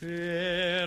Ser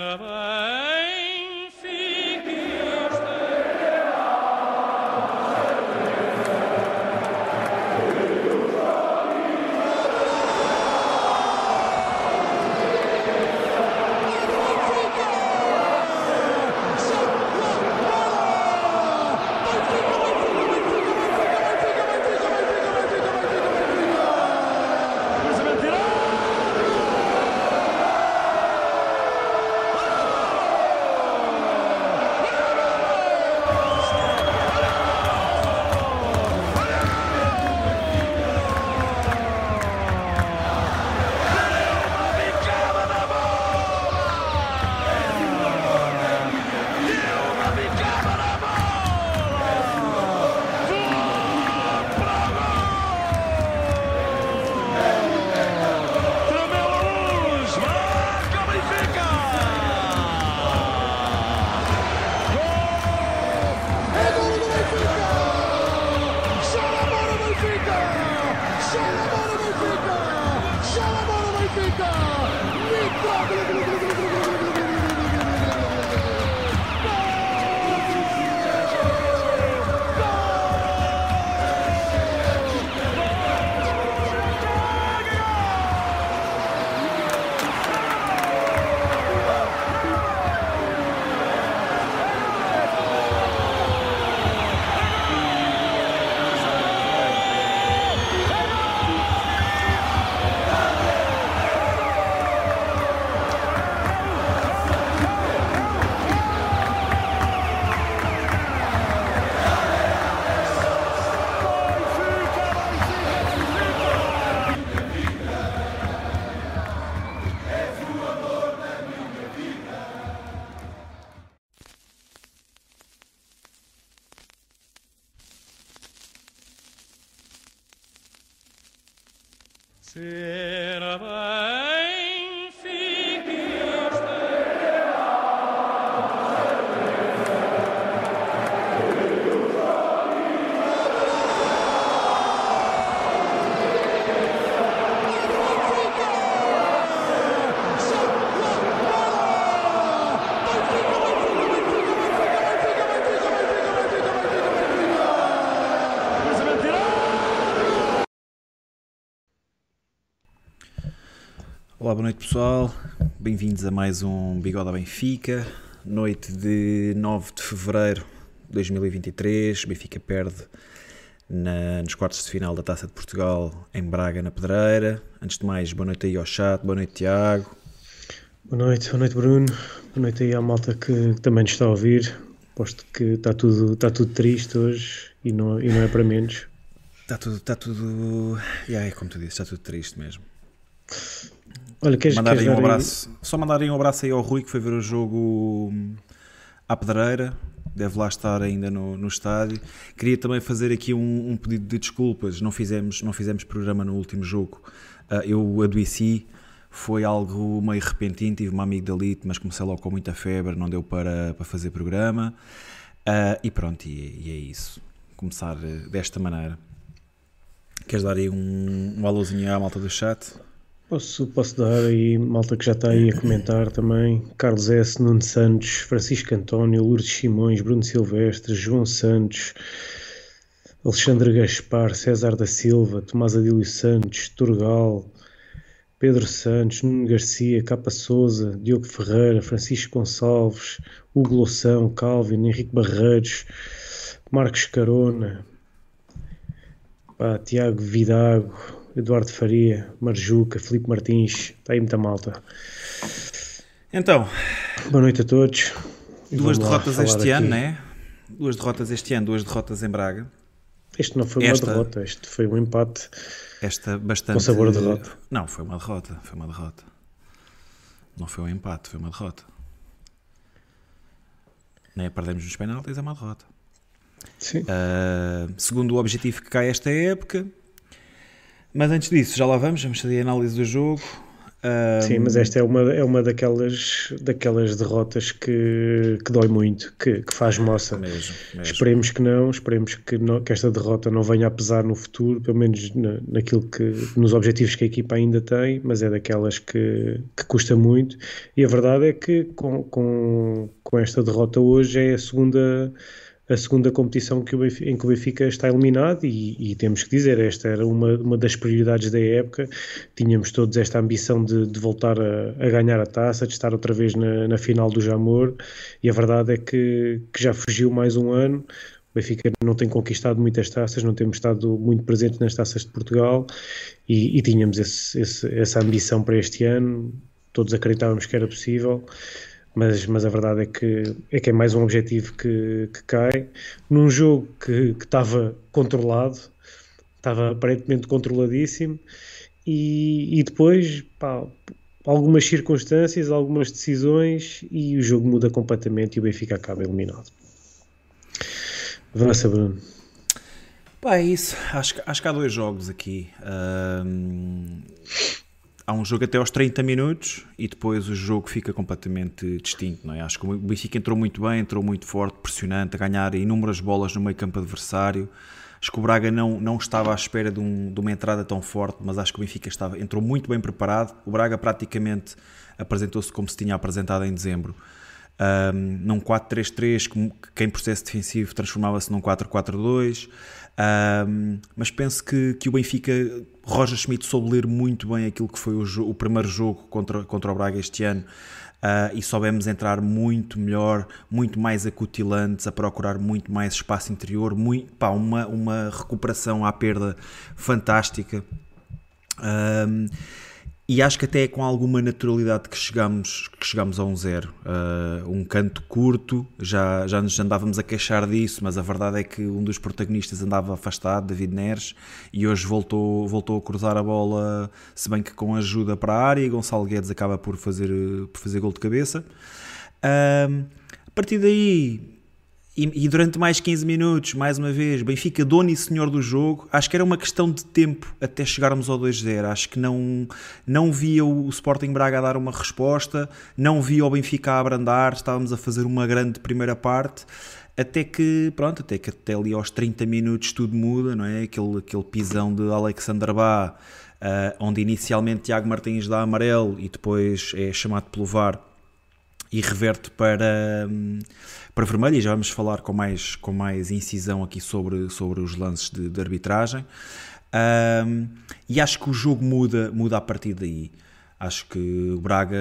Olá, boa noite pessoal, bem-vindos a mais um Bigode à Benfica, noite de 9 de Fevereiro de 2023, Benfica perde na- nos quartos de final da Taça de Portugal em Braga, na Pedreira. Antes de mais, boa noite aí ao chat, boa noite Tiago. Boa noite, boa noite Bruno. Boa noite aí à malta que, que também nos está a ouvir. Posto que está tudo, está tudo triste hoje e não, e não é para menos. Está tudo, está tudo, yeah, é como tu disse, está tudo triste mesmo. Olha, queres, Mandarem queres um dar aí- abraço, só mandarem um abraço aí ao Rui que foi ver o jogo hum, à Pedreira, deve lá estar ainda no, no estádio. Queria também fazer aqui um, um pedido de desculpas, não fizemos, não fizemos programa no último jogo. Ah, eu adoeci, foi algo meio repentino, tive um amigo da Elite, mas comecei logo com muita febre, não deu para, para fazer programa. Ah, e pronto, e, e é isso. Começar eh, desta maneira. Queres dar aí um, um alôzinho à malta do chat? Posso, posso dar aí, malta que já está aí a comentar também. Carlos S, Nuno Santos, Francisco António, Lourdes Simões, Bruno Silvestre, João Santos, Alexandre Gaspar, César da Silva, Tomás Adílio Santos, Turgal, Pedro Santos, Nuno Garcia, Capa Souza, Diogo Ferreira, Francisco Gonçalves, Hugo Loção, Calvin, Henrique Barreiros, Marcos Carona, pá, Tiago Vidago, Eduardo Faria, Marjuca, Filipe Martins, está aí muita malta. Então, Boa noite a todos. Duas derrotas este ano, aqui. né? Duas derrotas este ano, duas derrotas em Braga. Este não foi Esta- uma derrota, este foi um empate. Esta bastante. Com sabor de derrota. Não, foi uma derrota. Foi uma derrota. Não foi um empate, foi uma derrota. Nem a perdemos nos penaltis, é uma derrota. Sim. Ah, segundo o objetivo que cai esta época. Mas antes disso, já lá vamos, vamos fazer a análise do jogo. Sim, mas esta é uma, é uma daquelas, daquelas derrotas que, que dói muito, que, que faz moça. Mesmo, mesmo. Esperemos que não, esperemos que, não, que esta derrota não venha a pesar no futuro, pelo menos na, naquilo que, nos objetivos que a equipa ainda tem, mas é daquelas que, que custa muito. E a verdade é que com, com, com esta derrota hoje é a segunda a segunda competição que Benfica, em que o Benfica está eliminado e, e, temos que dizer, esta era uma, uma das prioridades da época, tínhamos todos esta ambição de, de voltar a, a, ganhar a taça, de estar outra vez na, na final do Jamor. E a verdade é que, que, já fugiu mais um ano, o Benfica não tem conquistado muitas taças, não temos estado muito presentes nas taças de Portugal. E, e tínhamos esse, esse, essa ambição para este ano, todos acreditávamos que era possível mas, mas a verdade é que é que é mais um objetivo que, que cai num jogo que, estava controlado, estava aparentemente controladíssimo e, e depois pá, algumas circunstâncias, algumas decisões e o jogo muda completamente e o Benfica acaba eliminado. Avança, Bruno. Pá, é isso. Acho, acho que há dois jogos aqui. Um, há um jogo até aos 30 minutos e depois o jogo fica completamente distinto. Não é? Acho que o Benfica entrou muito bem, entrou muito forte, pressionante, a ganhar inúmeras bolas no meio campo adversário. Acho que o Braga não, não estava à espera de, um, de uma entrada tão forte, mas acho que o Benfica estava, entrou muito bem preparado. O Braga praticamente apresentou-se como se tinha apresentado em dezembro. Um, num 4-3-3, que quem processo defensivo transformava-se num 4-4-2. Um, mas penso que, que o Benfica, Roger Schmidt soube ler muito bem aquilo que foi o, o primeiro jogo contra, contra o Braga este ano. Uh, e soubemos entrar muito melhor, muito mais acutilantes, a procurar muito mais espaço interior, muito, pá, uma, uma recuperação à perda fantástica. Um, e acho que até é com alguma naturalidade que chegamos, que chegamos a um zero. Uh, um canto curto, já, já nos andávamos a queixar disso, mas a verdade é que um dos protagonistas andava afastado, David Neres, e hoje voltou, voltou a cruzar a bola, se bem que com ajuda para a área, e Gonçalo Guedes acaba por fazer, por fazer gol de cabeça. Uh, a partir daí, e, e, durante mais 15 minutos, mais uma vez, Benfica dono e senhor do jogo. Acho que era uma questão de tempo até chegarmos ao 2-0. Acho que não, não via o Sporting Braga dar uma resposta, não via o Benfica a abrandar. Estávamos a fazer uma grande primeira parte. Até que, pronto, até que até ali aos 30 minutos tudo muda, não é? Aquele, aquele pisão de Alexander Bá, uh, onde inicialmente Tiago Martins dá amarelo e depois é chamado pelo VAR e reverte para. Um, para vermelho, e já vamos falar com mais, com mais incisão aqui sobre, sobre os lances de, de arbitragem. Um, e acho que o jogo muda, muda a partir daí. Acho que o Braga,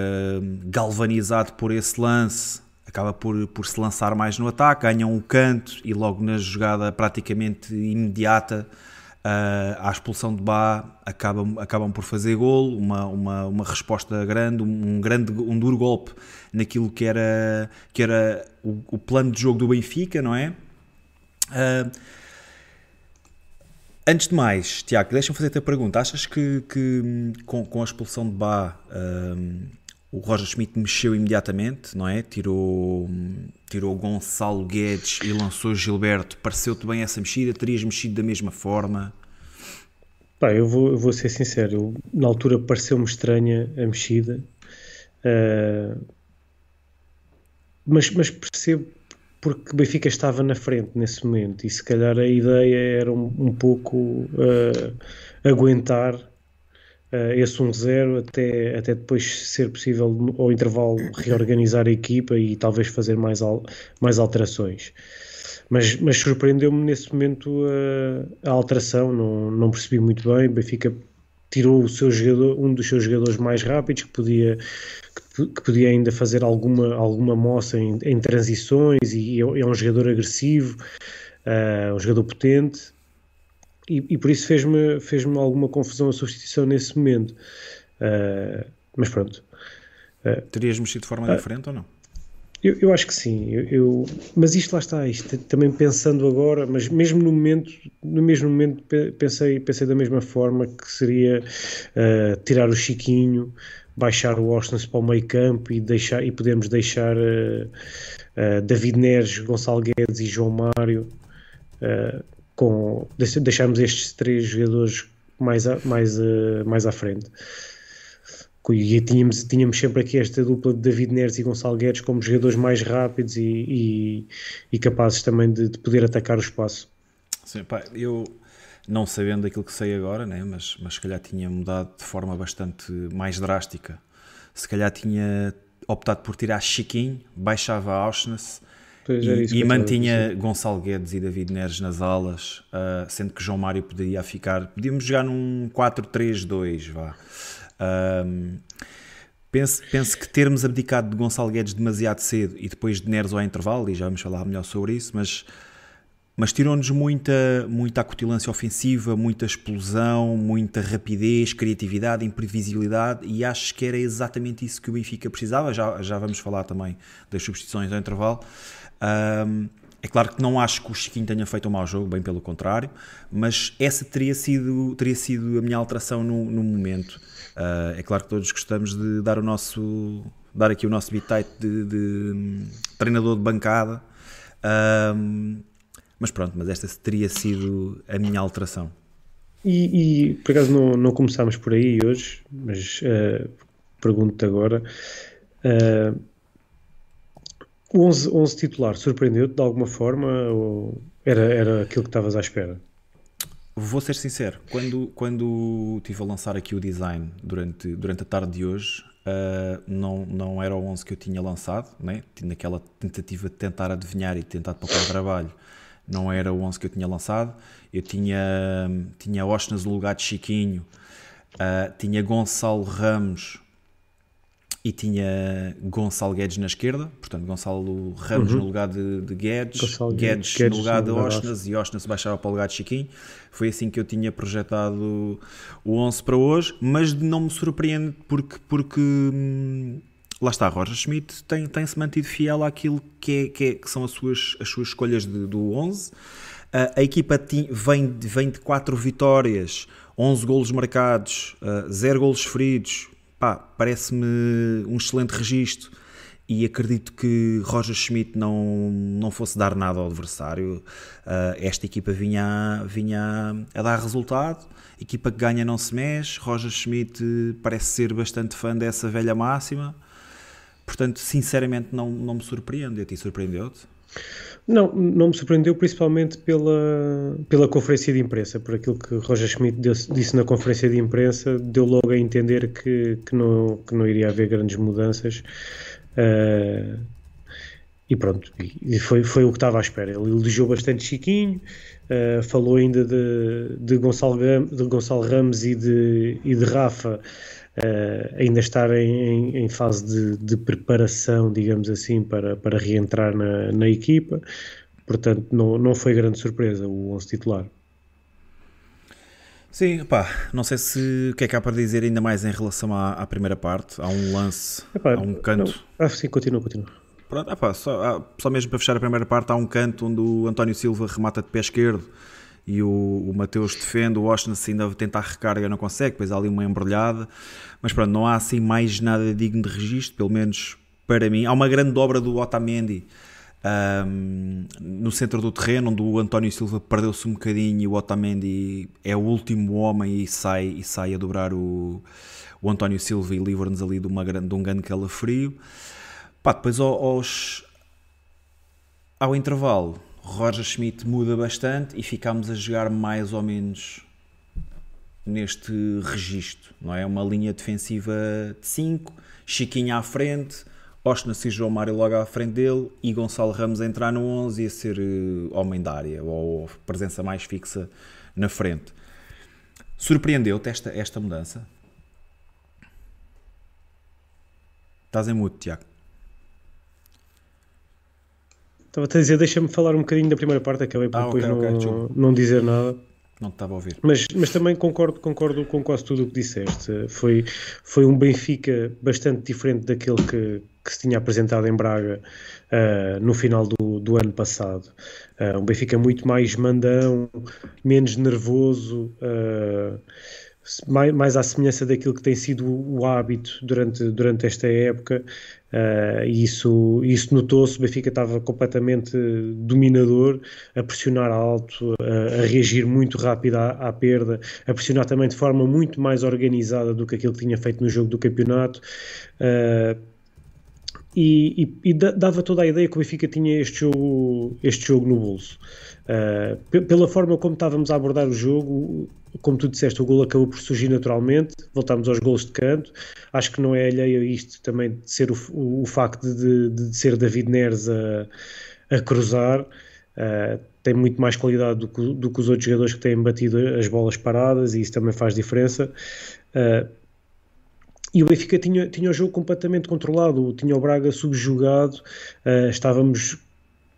galvanizado por esse lance, acaba por, por se lançar mais no ataque, ganham um canto e logo na jogada praticamente imediata uh, à expulsão de Bá acabam, acabam por fazer golo, uma, uma, uma resposta grande, um, grande, um duro golpe naquilo que era, que era o, o plano de jogo do Benfica, não é? Uh, antes de mais, Tiago, deixa-me fazer-te a pergunta. Achas que, que com, com, a expulsão de Bá uh, o Roger Schmidt mexeu imediatamente, não é? Tirou, tirou Gonçalo Guedes e lançou Gilberto. Pareceu-te bem essa mexida? Terias mexido da mesma forma? Pá, eu vou, eu vou ser sincero. Eu, na altura pareceu-me estranha a mexida. Uh, mas, mas percebo porque Benfica estava na frente nesse momento e se calhar a ideia era um, um pouco uh, aguentar uh, esse 1-0 até, até depois ser possível ao intervalo reorganizar a equipa e talvez fazer mais, al, mais alterações. Mas, mas surpreendeu-me nesse momento uh, a alteração, não, não percebi muito bem. Benfica tirou o seu jogador, um dos seus jogadores mais rápidos que podia que, que podia ainda fazer alguma alguma moça em, em transições e é, é um jogador agressivo uh, um jogador potente e, e por isso fez-me fez-me alguma confusão a substituição nesse momento. Uh, mas pronto. Uh, terias mexido de forma diferente ou não? Eu, eu, acho que sim, eu, eu, mas isto lá está, isto também pensando agora, mas mesmo no momento, no mesmo momento pensei, pensei da mesma forma que seria uh, tirar o Chiquinho, baixar o Austin para o meio campo e, deixar, e podemos deixar uh, uh, David Neres, Gonçalo Guedes e João Mário com, deixarmos estes três jogadores mais, a, mais, mais à frente. e tínhamos, tínhamos sempre aqui esta dupla de David Neres e Gonçalo Guedes como jogadores mais rápidos e, e, e capazes também de, de, poder atacar o espaço. Sim, pá, eu não sabendo aquilo que sei agora, né, mas, mas se calhar tinha mudado de forma bastante mais drástica. Se calhar tinha optado por tirar Chiquinho, baixava Auschwitz e, e mantinha Gonçalo Guedes e David Neres nas alas, uh, sendo que João Mário poderia ficar. Podíamos jogar num 4-3-2, vá. Um, penso, penso que termos abdicado de Gonçalo Guedes demasiado cedo e depois de Neres ao intervalo, e já vamos falar melhor sobre isso, mas, mas tirou-nos muita, muita acutilância ofensiva, muita explosão, muita rapidez, criatividade, imprevisibilidade, e acho que era exatamente isso que o Benfica precisava. Já, já vamos falar também das substituições ao intervalo. Um, é claro que não acho que o Chiquinho tenha feito um mau jogo, bem pelo contrário, mas essa teria sido, teria sido a minha alteração no, no momento. Uh, é claro que todos gostamos de dar o nosso dar aqui o nosso bitite de, de um, treinador de bancada uh, mas pronto, mas esta teria sido a minha alteração e, e por acaso não, não começámos por aí hoje mas uh, pergunto-te agora o 11, 11 titular surpreendeu-te de alguma forma ou era, era aquilo que estavas à espera? Vou ser sincero, quando, quando estive a lançar aqui o design durante, durante a tarde de hoje, uh, não, não era o 11 que eu tinha lançado, né? naquela tentativa de tentar adivinhar e tentar para o trabalho, não era o 11 que eu tinha lançado. Eu tinha, tinha Osnas no lugar de Chiquinho, uh, tinha Gonçalo Ramos e tinha Gonçalo Guedes na esquerda, portanto Gonçalo Ramos uhum. no lugar de, de Guedes, Guedes, Guedes, no lugar de Osnas e Osnas baixava para o lugar de Chiquinho. Foi assim que eu tinha projetado o 11 para hoje, mas não me surpreende porque, porque hum, lá está, Roger Schmidt tem, tem-se mantido fiel àquilo que, é, que, é, que são as suas, as suas escolhas de, do 11. Uh, a equipa vem, vem de 4 vitórias, 11 golos marcados, uh, 0 golos feridos, pá, parece-me um excelente registro e acredito que Roger Schmidt não, não fosse dar nada ao adversário. Uh, esta equipa vinha, vinha a dar resultado, equipa que ganha não se mexe. Roger Schmidt parece ser bastante fã dessa velha máxima, portanto, sinceramente, não, não me surpreende. A ti surpreendeu-te? Não, não me surpreendeu principalmente pela, pela conferência de imprensa, por aquilo que Roger Schmidt disse na conferência de imprensa, deu logo a entender que, que, não, que não iria haver grandes mudanças. Uh, e pronto, e foi, foi o que estava à espera. Ele elogiou bastante Chiquinho, uh, falou ainda de, de, Gonçalo, de Gonçalo Ramos e de, e de Rafa uh, ainda estar em, em fase de, de, preparação, digamos assim, para, para reentrar na, na equipa. Portanto, não, não foi grande surpresa o 11 titular. Sim, pá, não sei se o que é que há para dizer ainda mais em relação à, à primeira parte. Há um lance, epá, há um canto. Não. Ah, sim, continua, continua. Pronto, epá, só, só mesmo para fechar a primeira parte, há um canto onde o António Silva remata de pé esquerdo e o, o Mateus defende, o Washington ainda tentar recarga não consegue, depois há ali uma embrulhada, mas pronto, não há assim mais nada digno de registro, pelo menos para mim. Há uma grande dobra do Otamendi um, no centro do terreno, onde o António Silva perdeu-se um bocadinho e o Otamendi é o último homem e sai, e sai a dobrar o, o António Silva e livra-nos ali de, uma de um grande calafrio. Pá, depois aos, ao intervalo Roger Schmidt muda bastante e ficamos a jogar mais ou menos neste registro, não é? Uma linha defensiva de 5, Chiquinho à frente, Osna e João Mário logo à frente dele e Gonçalo Ramos a entrar no 11 e a ser uh, homem da área ou presença mais fixa na frente. Surpreendeu-te esta, esta mudança? Estás em mudo, Tiago. Estava a dizer, deixa-me falar um bocadinho da primeira parte, acabei por ah, depois okay, não, okay, não dizer nada. Não te estava a ouvir. Mas, mas também concordo, concordo com quase tudo o que disseste. Foi, foi um Benfica bastante diferente daquele que, que se tinha apresentado em Braga uh, no final do, do ano passado. Uh, um Benfica muito mais mandão, menos nervoso, uh, mais, mais à semelhança daquilo que tem sido o hábito durante, durante esta época, uh, isso, isso notou-se. O Benfica estava completamente dominador, a pressionar alto, a, a reagir muito rápido à, à, perda, a pressionar também de forma muito mais organizada do que aquilo que tinha feito no jogo do campeonato. Uh, e, e, e, dava toda a ideia que o Benfica tinha este jogo, este jogo no bolso. Uh, pela forma como estávamos a abordar o jogo, como tu disseste, o gol acabou por surgir naturalmente, voltámos aos gols de canto. Acho que não é alheio a isto também de ser o, o, o facto de, de, ser David Neres a, a cruzar. Uh, tem muito mais qualidade do que, do que, os outros jogadores que têm batido as bolas paradas e isso também faz diferença. Uh, e o Benfica tinha, tinha o jogo completamente controlado, tinha o Braga subjugado, uh, estávamos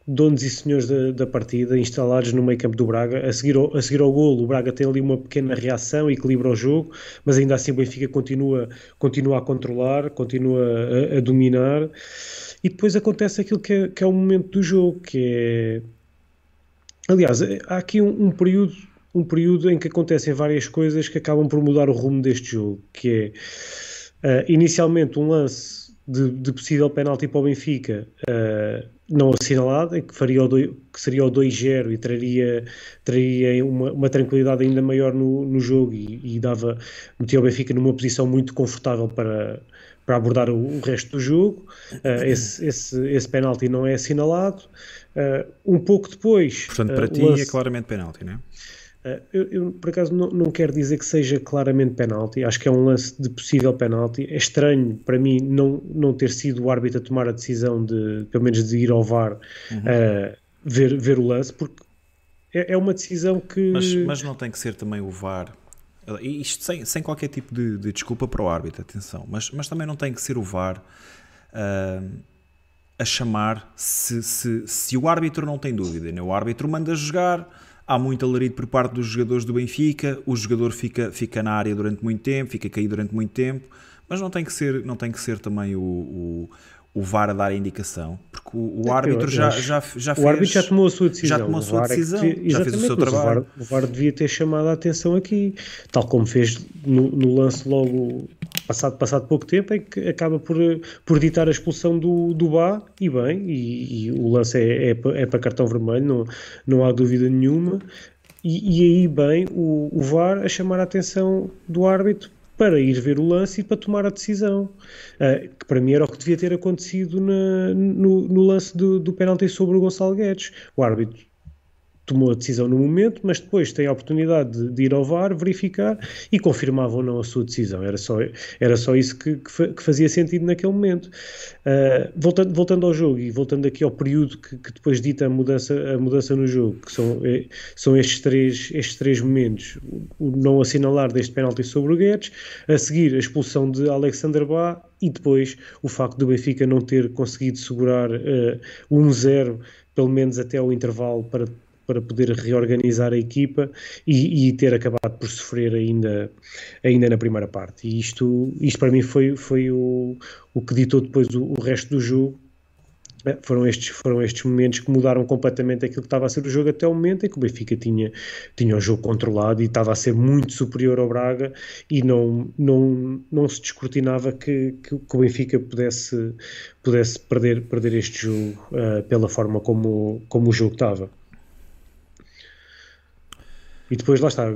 donos e senhores da, da, partida, instalados no meio campo do Braga. A seguir, ao, a seguir ao golo, o Braga tem ali uma pequena reação, equilibra o jogo, mas ainda assim o Benfica continua, continua a controlar, continua a, a dominar. E depois acontece aquilo que é, que é, o momento do jogo, que é. Aliás, há aqui um, um período um período em que acontecem várias coisas que acabam por mudar o rumo deste jogo, que é uh, inicialmente um lance de, de possível penalti para o Benfica uh, não assinalado, que, faria o do, que seria o 2-0 e traria, traria uma, uma, tranquilidade ainda maior no, no jogo e, e, dava, metia o Benfica numa posição muito confortável para, para abordar o, o resto do jogo. Uh, esse, esse, esse penalti não é assinalado. Uh, um pouco depois. Portanto, para ti lance... é claramente penalti, não é? Eh, eu, eu, por acaso, não, não quero dizer que seja claramente penalti, acho que é um lance de possível penalti. É estranho para mim não, não ter sido o árbitro a tomar a decisão de, pelo menos, de ir ao VAR uhum. uh, ver, ver o lance, porque é, é uma decisão que. Mas, mas, não tem que ser também o VAR. Isto sem, sem qualquer tipo de, de desculpa para o árbitro, atenção, mas, mas também não tem que ser o VAR uh, a chamar se, se, se o árbitro não tem dúvida. Né? O árbitro manda jogar há muito alarido por parte dos jogadores do Benfica, o jogador fica, fica na área durante muito tempo, fica caído durante muito tempo, mas não tem que ser, não tem que ser também o, o, o VAR a dar a indicação, porque o, o árbitro já, já, já fez. O árbitro já tomou a sua decisão. Já tomou a sua é decisão, que, já fez o seu trabalho. O VAR, o VAR, devia ter chamado a atenção aqui, tal como fez no, no lance logo passado, passado pouco tempo, em que acaba por, por ditar a expulsão do, do Bá, e bem, e, e o lance é, é, é, para cartão vermelho, não, não há dúvida nenhuma. E, e aí, bem, o, o VAR a chamar a atenção do árbitro para ir ver o lance e para tomar a decisão. Uh, que para mim era o que devia ter acontecido na, no, no, lance do, do penalti sobre o Gonçalo Guedes. O árbitro tomou a decisão no momento, mas depois tem a oportunidade de, de, ir ao VAR, verificar e confirmava ou não a sua decisão. Era só, era só isso que, que fazia sentido naquele momento. Uh, voltando, voltando ao jogo e voltando aqui ao período que, que, depois dita a mudança, a mudança no jogo, que são, é, são estes, três, estes três momentos: o não assinalar deste penalti sobre o Guedes, a seguir a expulsão de Alexander Bá e depois o facto do Benfica não ter conseguido segurar uh, 1-0 pelo menos até o intervalo para para poder reorganizar a equipa e, e, ter acabado por sofrer ainda, ainda na primeira parte. E isto, isto para mim foi, foi o, o que ditou depois o, o resto do jogo. É, foram estes, foram estes momentos que mudaram completamente aquilo que estava a ser o jogo até o momento em que o Benfica tinha, tinha o jogo controlado e estava a ser muito superior ao Braga e não, não, não se descortinava que, que, que o Benfica pudesse, pudesse perder, perder este jogo uh, pela forma como, como o jogo estava. E depois lá está.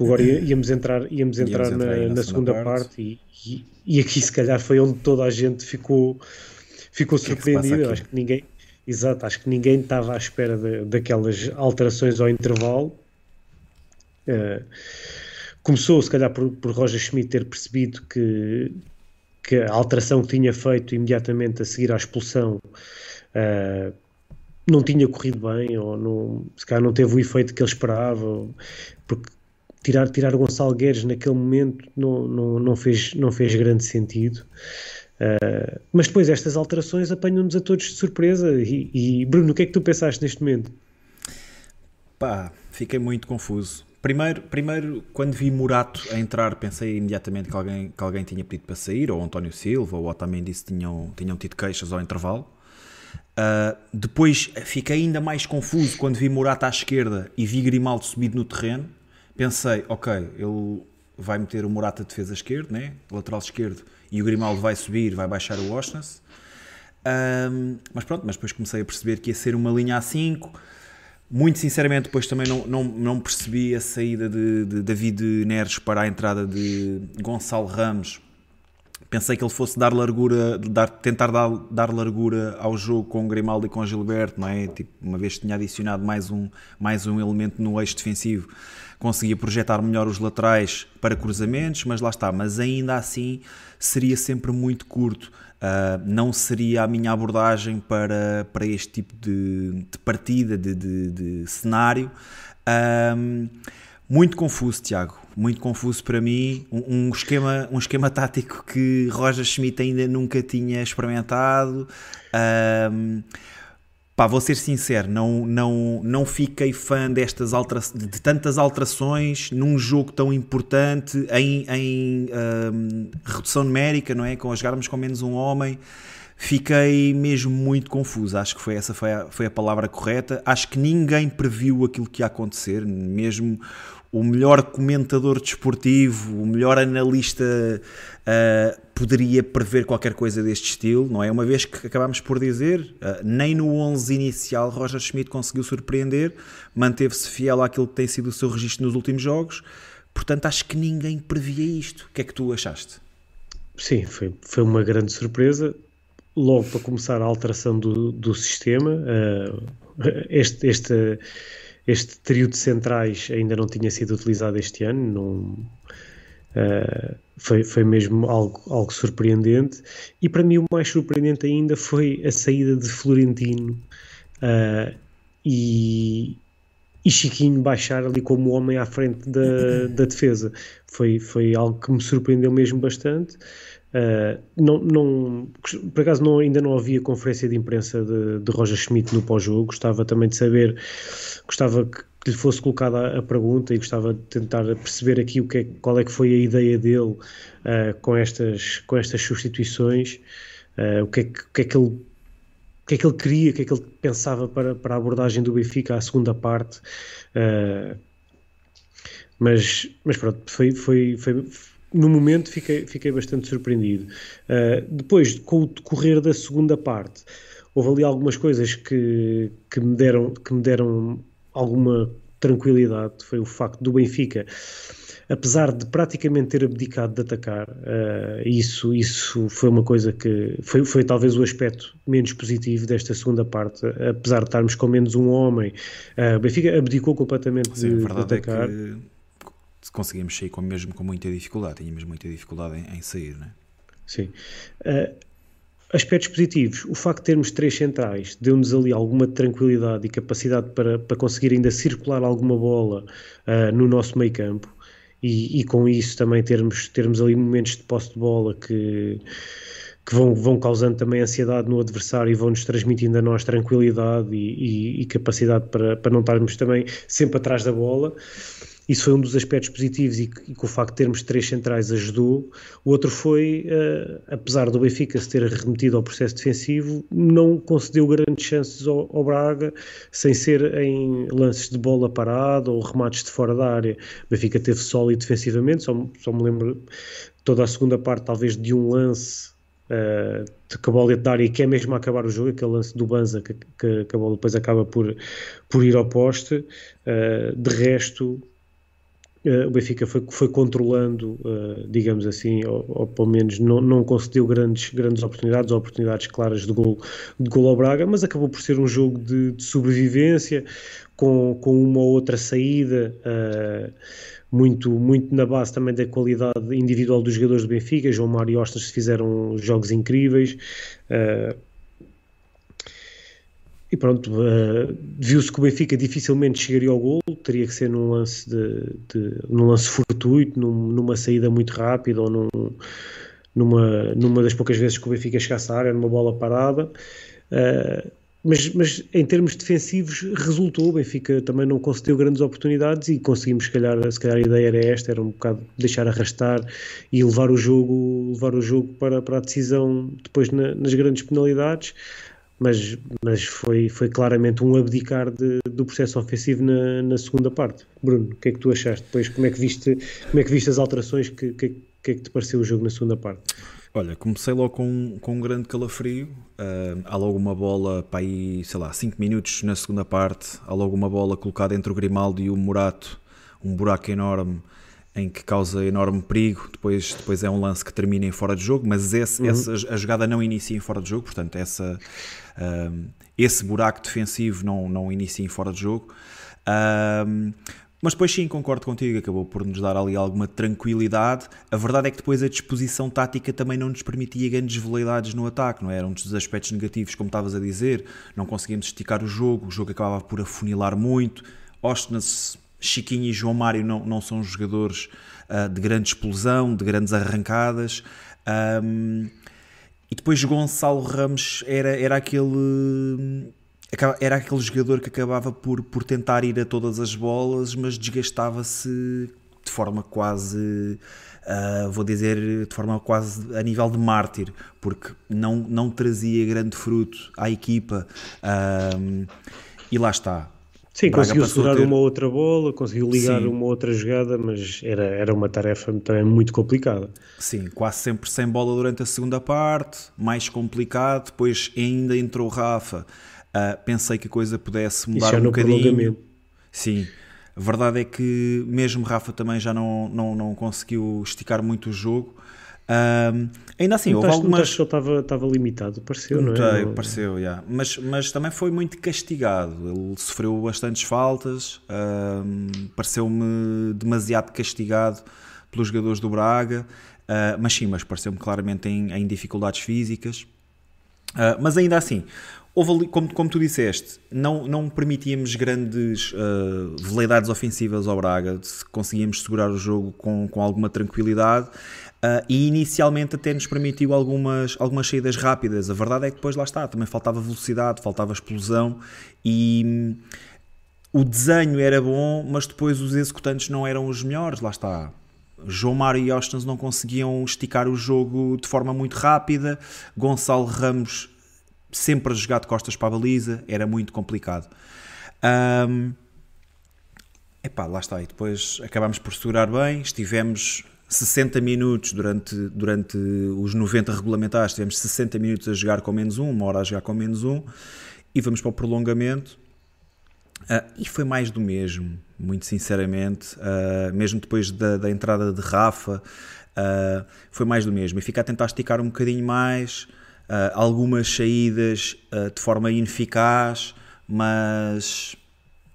Agora íamos entrar, íamos entrar, íamos entrar na, na, na, segunda, segunda parte, parte e, e, aqui se calhar foi onde toda a gente ficou, ficou que surpreendido. É acho que ninguém, exato, acho que ninguém estava à espera de, daquelas alterações ao intervalo. Uh, começou se calhar por, por Roger Schmidt ter percebido que, que a alteração que tinha feito imediatamente a seguir à expulsão uh, não tinha corrido bem, ou não, se calhar não teve o efeito que ele esperava, porque tirar, tirar Gonçalo Guedes naquele momento não, não, não, fez, não fez grande sentido. Uh, mas depois estas alterações apanham-nos a todos de surpresa. E, e, Bruno, o que é que tu pensaste neste momento? Pá, fiquei muito confuso. Primeiro, primeiro quando vi Murato a entrar, pensei imediatamente que alguém, que alguém tinha pedido para sair, ou António Silva, ou Otamendi se tinham, tinham tido queixas ao intervalo. Uh, depois fiquei ainda mais confuso quando vi Morata à esquerda e vi Grimaldo subido no terreno. Pensei, ok, ele vai meter o Morata de defesa esquerdo, né? lateral esquerdo, e o Grimaldo vai subir, vai baixar o Oshness. Mas pronto, mas depois comecei a perceber que ia ser uma linha A5. Muito sinceramente, depois também não, não, não percebi a saída de, de David Neres para a entrada de Gonçalo Ramos. Pensei que ele fosse dar largura, dar, tentar dar, dar largura ao jogo com o Grimaldo e com o Gilberto, não é? Tipo, uma vez que tinha adicionado mais um, mais um elemento no eixo defensivo, conseguia projetar melhor os laterais para cruzamentos, mas lá está. Mas ainda assim seria sempre muito curto. Uh, não seria a minha abordagem para, para este tipo de, de partida, de, de, de cenário. Um, muito confuso, Tiago. Muito confuso para mim. Um, um, esquema, um esquema tático que Roger Schmidt ainda nunca tinha experimentado. Um, Pá, vou ser sincero, não, não, não fiquei fã destas altera de tantas alterações num jogo tão importante em, em um, redução numérica, não é? Com a jogarmos com menos um homem. Fiquei mesmo muito confuso. Acho que foi essa foi a, foi a palavra correta. Acho que ninguém previu aquilo que ia acontecer, mesmo o melhor comentador desportivo, o melhor analista uh, poderia prever qualquer coisa deste estilo, não é? Uma vez que acabámos por dizer, uh, nem no 11 inicial Roger Schmidt conseguiu surpreender, manteve-se fiel àquilo que tem sido o seu registro nos últimos jogos, portanto acho que ninguém previa isto. O que é que tu achaste? Sim, foi, foi uma grande surpresa. Logo para começar a alteração do, do sistema, uh, este, este este trio de centrais ainda não tinha sido utilizado este ano, não, uh, foi, foi mesmo algo, algo surpreendente. E para mim o mais surpreendente ainda foi a saída de Florentino uh, e, e Chiquinho baixar ali como homem à frente da, da defesa. Foi, foi algo que me surpreendeu mesmo bastante. Uh, não, não, por acaso não, ainda não havia conferência de imprensa de, de Roger Schmidt no pós-jogo, gostava também de saber, gostava que, lhe fosse colocada a, a, pergunta e gostava de tentar perceber aqui o que é, qual é que foi a ideia dele uh, com, estas, com estas substituições, uh, o, que é que, o que é que ele o que é que ele queria, o que é que ele pensava para, para a abordagem do Benfica à segunda parte. Uh, mas, mas pronto, foi, foi, foi, no momento fiquei, fiquei bastante surpreendido. Uh, depois, com o decorrer da segunda parte, houve ali algumas coisas que, que, me, deram, que me deram alguma tranquilidade. Foi o facto do Benfica, apesar de praticamente ter abdicado de atacar, uh, isso, isso foi uma coisa que foi, foi talvez o aspecto menos positivo desta segunda parte. Apesar de estarmos com menos um homem, uh, o Benfica abdicou completamente Sim, de, de atacar. É que conseguimos sair com, mesmo com muita dificuldade, tínhamos muita dificuldade em, em sair, não é? Sim. Uh, aspectos positivos, o facto de termos três centrais deu-nos ali alguma tranquilidade e capacidade para, para conseguir ainda circular alguma bola uh, no nosso meio campo e, e, com isso também termos, termos ali momentos de posse de bola que, que vão, vão causando também ansiedade no adversário e vão-nos transmitindo a nós tranquilidade e, e, e capacidade para, para não estarmos também sempre atrás da bola. Isso foi um dos aspectos positivos e que, e o facto de termos três centrais ajudou. O outro foi, uh, apesar do Benfica se ter remetido ao processo defensivo, não concedeu grandes chances ao, ao, Braga, sem ser em lances de bola parada ou remates de fora da área. O Benfica teve sólido defensivamente, só, só me lembro toda a segunda parte, talvez de um lance de que a bola da área, que é mesmo acabar o jogo, aquele lance do Banza que, que, que a bola depois acaba por, por ir ao poste. Uh, de resto, Uh, o Benfica foi, foi controlando, uh, digamos assim, ou, ou, pelo menos não, não concedeu grandes, grandes oportunidades, oportunidades claras de gol, de gol ao Braga, mas acabou por ser um jogo de, de sobrevivência, com, com uma ou outra saída, muito, muito na base também da qualidade individual dos jogadores do Benfica. João Mário e Ostas fizeram jogos incríveis. E pronto, uh, viu-se que o Benfica dificilmente chegaria ao gol, teria que ser num lance, de, de num lance fortuito, num, numa saída muito rápida ou num, numa, numa das poucas vezes que o Benfica chegasse à área, numa bola parada. Uh, mas, mas, em termos defensivos resultou, o Benfica também não concedeu grandes oportunidades e conseguimos, se calhar, se calhar a ideia era esta, era um bocado deixar arrastar e levar o jogo, levar o jogo para, para a decisão depois na, nas grandes penalidades mas, mas foi, foi claramente um abdicar de, do processo ofensivo na, na, segunda parte. Bruno, o que é que tu achaste depois? Como é que viste, como é que viste as alterações? Que, que, que é que te pareceu o jogo na segunda parte? Olha, comecei logo com, com um grande calafrio. Uh, há logo uma bola para aí, sei lá, 5 minutos na segunda parte. Há logo uma bola colocada entre o Grimaldo e o Murato, um buraco enorme em que causa enorme perigo. Depois, depois é um lance que termina em fora de jogo, mas esse, uhum. essa, a jogada não inicia em fora de jogo, portanto, essa, uh, esse buraco defensivo não, não inicia em fora de jogo. Uh, mas depois sim, concordo contigo, acabou por nos dar ali alguma tranquilidade. A verdade é que depois a disposição tática também não nos permitia grandes veleidades no ataque, não é? Era um dos aspectos negativos, como estavas a dizer, não conseguíamos esticar o jogo, o jogo acabava por afunilar muito. Ostnas, Chiquinho e João Mário não, não são jogadores uh, de grande explosão, de grandes arrancadas. Um, e depois Gonçalo Ramos era, era aquele era aquele jogador que acabava por, por tentar ir a todas as bolas, mas desgastava-se de forma quase, uh, vou dizer, de forma quase a nível de mártir, porque não, não trazia grande fruto à equipa. Uh, e lá está. Sim, Braga conseguiu segurar ter... uma outra bola, conseguiu ligar Sim. uma outra jogada, mas era, era uma tarefa também muito complicada. Sim, quase sempre sem bola durante a segunda parte, mais complicado. Depois ainda entrou Rafa Uh, pensei que a coisa pudesse mudar um bocadinho. Sim, a verdade é que mesmo Rafa também já não, não, não conseguiu esticar muito o jogo. Uh, ainda assim, houve algumas. ele estava, estava limitado, pareceu, não é? Pareceu, yeah. mas, mas também foi muito castigado. Ele sofreu bastantes faltas, uh, pareceu-me demasiado castigado pelos jogadores do Braga, uh, mas sim, mas pareceu-me claramente em, em dificuldades físicas. Uh, mas ainda assim, houve como, como tu disseste, não, não permitíamos grandes uh, veleidades ofensivas ao Braga, conseguíamos segurar o jogo com, com alguma tranquilidade. Uh, e inicialmente até nos permitiu algumas, algumas saídas rápidas. A verdade é que depois lá está, também faltava velocidade, faltava explosão e hum, o desenho era bom, mas depois os executantes não eram os melhores. Lá está, João Mário e Austin não conseguiam esticar o jogo de forma muito rápida. Gonçalo Ramos sempre a jogar de costas para a baliza, era muito complicado. Um, epá, lá está, e depois acabámos por segurar bem, estivemos 60 minutos durante, durante os 90 regulamentares, tivemos 60 minutos a jogar com menos um, uma hora a jogar com menos um, e vamos para o prolongamento. Uh, e foi mais do mesmo, muito sinceramente, uh, mesmo depois da, da, entrada de Rafa, uh, foi mais do mesmo. E fica a tentar esticar um bocadinho mais, uh, algumas saídas uh, de forma ineficaz, mas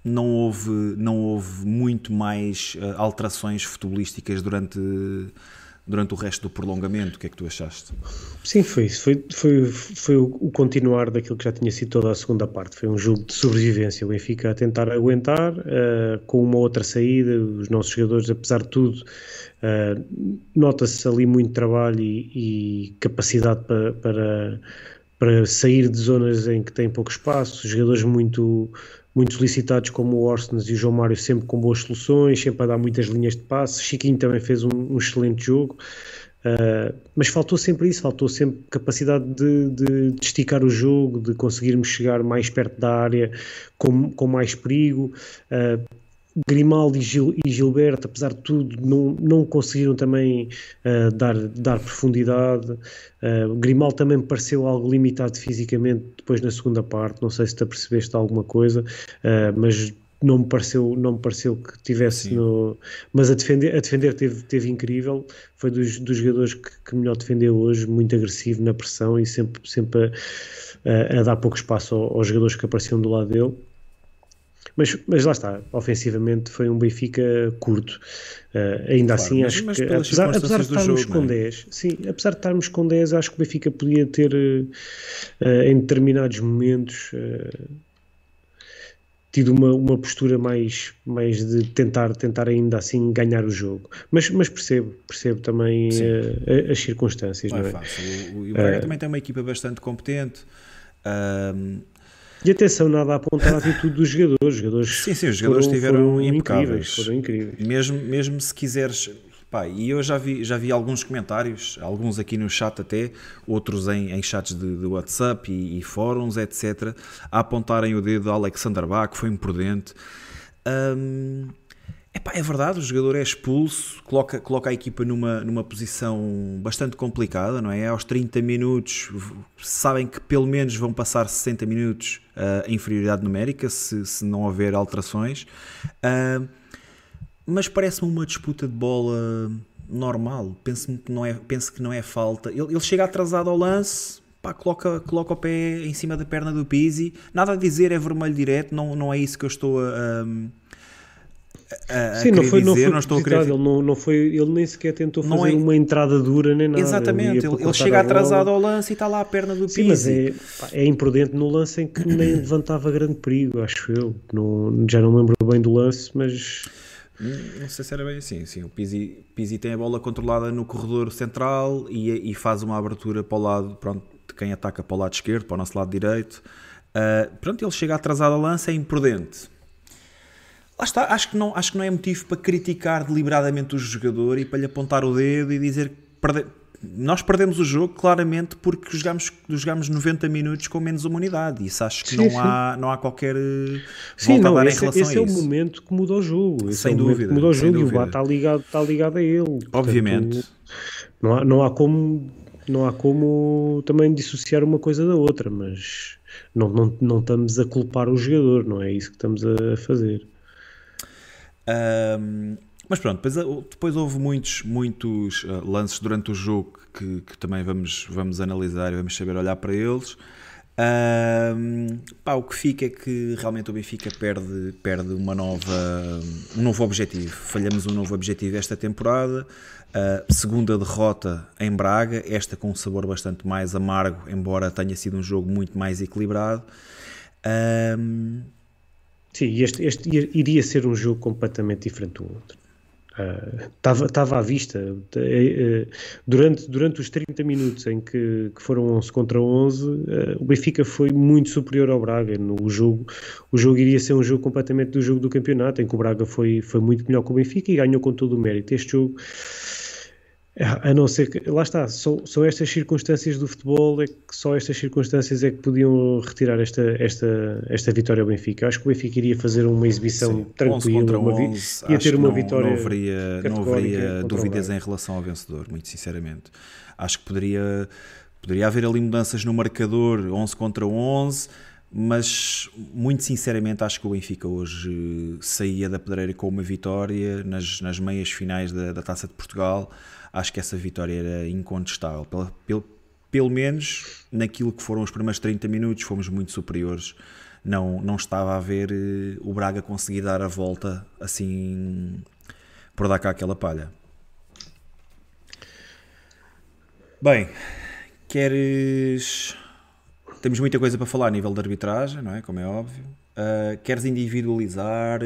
não houve, não houve muito mais uh, alterações futebolísticas durante, durante o resto do prolongamento. O que é que tu achaste? Sim, foi isso. Foi, foi, foi o, continuar daquilo que já tinha sido toda a segunda parte. Foi um jogo de sobrevivência. O Benfica a tentar aguentar, com uma outra saída. Os nossos jogadores, apesar de tudo, uh, nota-se ali muito trabalho e, e capacidade para, para, para, sair de zonas em que tem pouco espaço. Jogadores muito muito solicitados como o Orsnes e o João Mário sempre com boas soluções, sempre a dar muitas linhas de passe. Chiquinho também fez um, um excelente jogo. Uh, mas faltou sempre isso, faltou sempre capacidade de, de, de, esticar o jogo, de conseguirmos chegar mais perto da área com, com mais perigo. Uh, Grimaldo e, Gil, e, Gilberto, apesar de tudo, não, não conseguiram também uh, dar, dar profundidade. Uh, Grimaldo também me pareceu algo limitado fisicamente depois na segunda parte. Não sei se te apercebeste alguma coisa, uh, mas não me pareceu, não me pareceu que tivesse no. Mas a defender, a defender teve, teve incrível. Foi dos, dos jogadores que, que melhor defendeu hoje, muito agressivo na pressão e sempre, sempre a, a, a dar pouco espaço aos jogadores que apareciam do lado dele. Mas, mas lá está, ofensivamente foi um Benfica curto. Uh, ainda claro, assim, mas, acho mas que apesar, apesar de estarmos jogo, com é? 10, sim, apesar de estarmos com 10, acho que o Benfica podia ter uh, em determinados momentos uh, tido uma, uma postura mais, mais de tentar, tentar ainda assim ganhar o jogo. Mas, mas percebo, percebo também as circunstâncias. Não, não é, é? fácil. O, o Braga também tem uma equipa bastante competente. E atenção, nada a apontar a atitude dos jogadores. Os jogadores sim, sim, os jogadores foram, estiveram foram impecáveis. Incríveis, foram incríveis. Mesmo, mesmo se quiseres, Pá, e eu já vi, já vi alguns comentários, alguns aqui no chat até, outros em, em chats de, de WhatsApp e, e, fóruns, etc., a apontarem o dedo a Alexander Bach, foi imprudente. Um, epá, é verdade, o jogador é expulso, coloca, coloca a equipa numa, numa posição bastante complicada, não é? Aos 30 minutos, sabem que pelo menos vão passar 60 minutos uh, em inferioridade numérica, se, se não houver alterações. Uh, mas parece-me uma disputa de bola normal. Penso que não é, penso que não é falta. Ele, ele chega atrasado ao lance, pá, coloca, coloca o pé em cima da perna do Pizzi. Nada a dizer, é vermelho direto, não, não é isso que eu estou a. a, a Sim, não foi, dizer, não, foi não estou a querer... ele, não, não foi, ele nem sequer tentou fazer é... uma entrada dura nem nada. Exatamente, ele, ele, ele chega atrasado ao lance e está lá a perna do Pizzi. Sim, mas é, é imprudente no lance em que nem levantava grande perigo, acho eu. Não, já não lembro bem do lance, mas não sei se era bem assim. Sim, o Pizzi, Pizzi tem a bola controlada no corredor central e, e, faz uma abertura para o lado pronto, de quem ataca para o lado esquerdo, para o nosso lado direito. Uh, pronto, ele chega atrasado ao lance, é imprudente. Lá está, acho que, não, acho que não é motivo para criticar deliberadamente o jogador e para lhe apontar o dedo e dizer que perde, nós perdemos o jogo claramente porque jogamos, jogamos 90 minutos com menos uma unidade. Isso acho que sim, não, sim. Há, não há qualquer eh, sim, não, esse, em relação esse a isso. é o momento que muda o jogo. Esse sem é o dúvida. Muda o jogo e o está ligado, está ligado a ele. Obviamente. Portanto, não, há, não, há como, não há como também dissociar uma coisa da outra, mas não, não, não estamos a culpar o jogador, não é isso que estamos a fazer. Mas pronto, depois, depois houve muitos, muitos uh, lances durante o jogo que, que, também vamos, vamos analisar e vamos saber olhar para eles. pá, o que fica é que realmente o Benfica perde, perde uma nova, um novo objetivo. Falhamos um novo objetivo esta temporada. Uh, segunda derrota em Braga, esta com um sabor bastante mais amargo, embora tenha sido um jogo muito mais equilibrado. Sim, este, este iria ser um jogo completamente diferente do outro. Estava uh, estava à vista. Uh, durante, durante os 30 minutos em que, que foram 11 contra 11, uh, o Benfica foi muito superior ao Braga. No jogo, o jogo iria ser um jogo completamente do jogo do campeonato, em que o Braga foi, foi muito melhor que o Benfica e ganhou com todo o mérito. Este jogo a não ser que, lá está, são, são estas circunstâncias do futebol, é que só estas circunstâncias é que podiam retirar esta, esta, esta vitória ao Benfica. Eu acho que o Benfica iria fazer uma exibição Sim, tranquila, uma, 11, ia ter uma não, vitória. Não haveria, não haveria dúvidas em relação ao vencedor, muito sinceramente. Acho que poderia, poderia haver ali mudanças no marcador 11 contra 11, mas muito sinceramente acho que o Benfica hoje saía da pedreira com uma vitória nas, nas meias finais da, da Taça de Portugal acho que essa vitória era incontestável. Pelo, pelo, pelo menos naquilo que foram os primeiros 30 minutos, fomos muito superiores. Não, não estava a ver uh, o Braga conseguir dar a volta assim por dar cá aquela palha. Bem, queres. Temos muita coisa para falar a nível de arbitragem, não é? Como é óbvio. Uh, queres individualizar?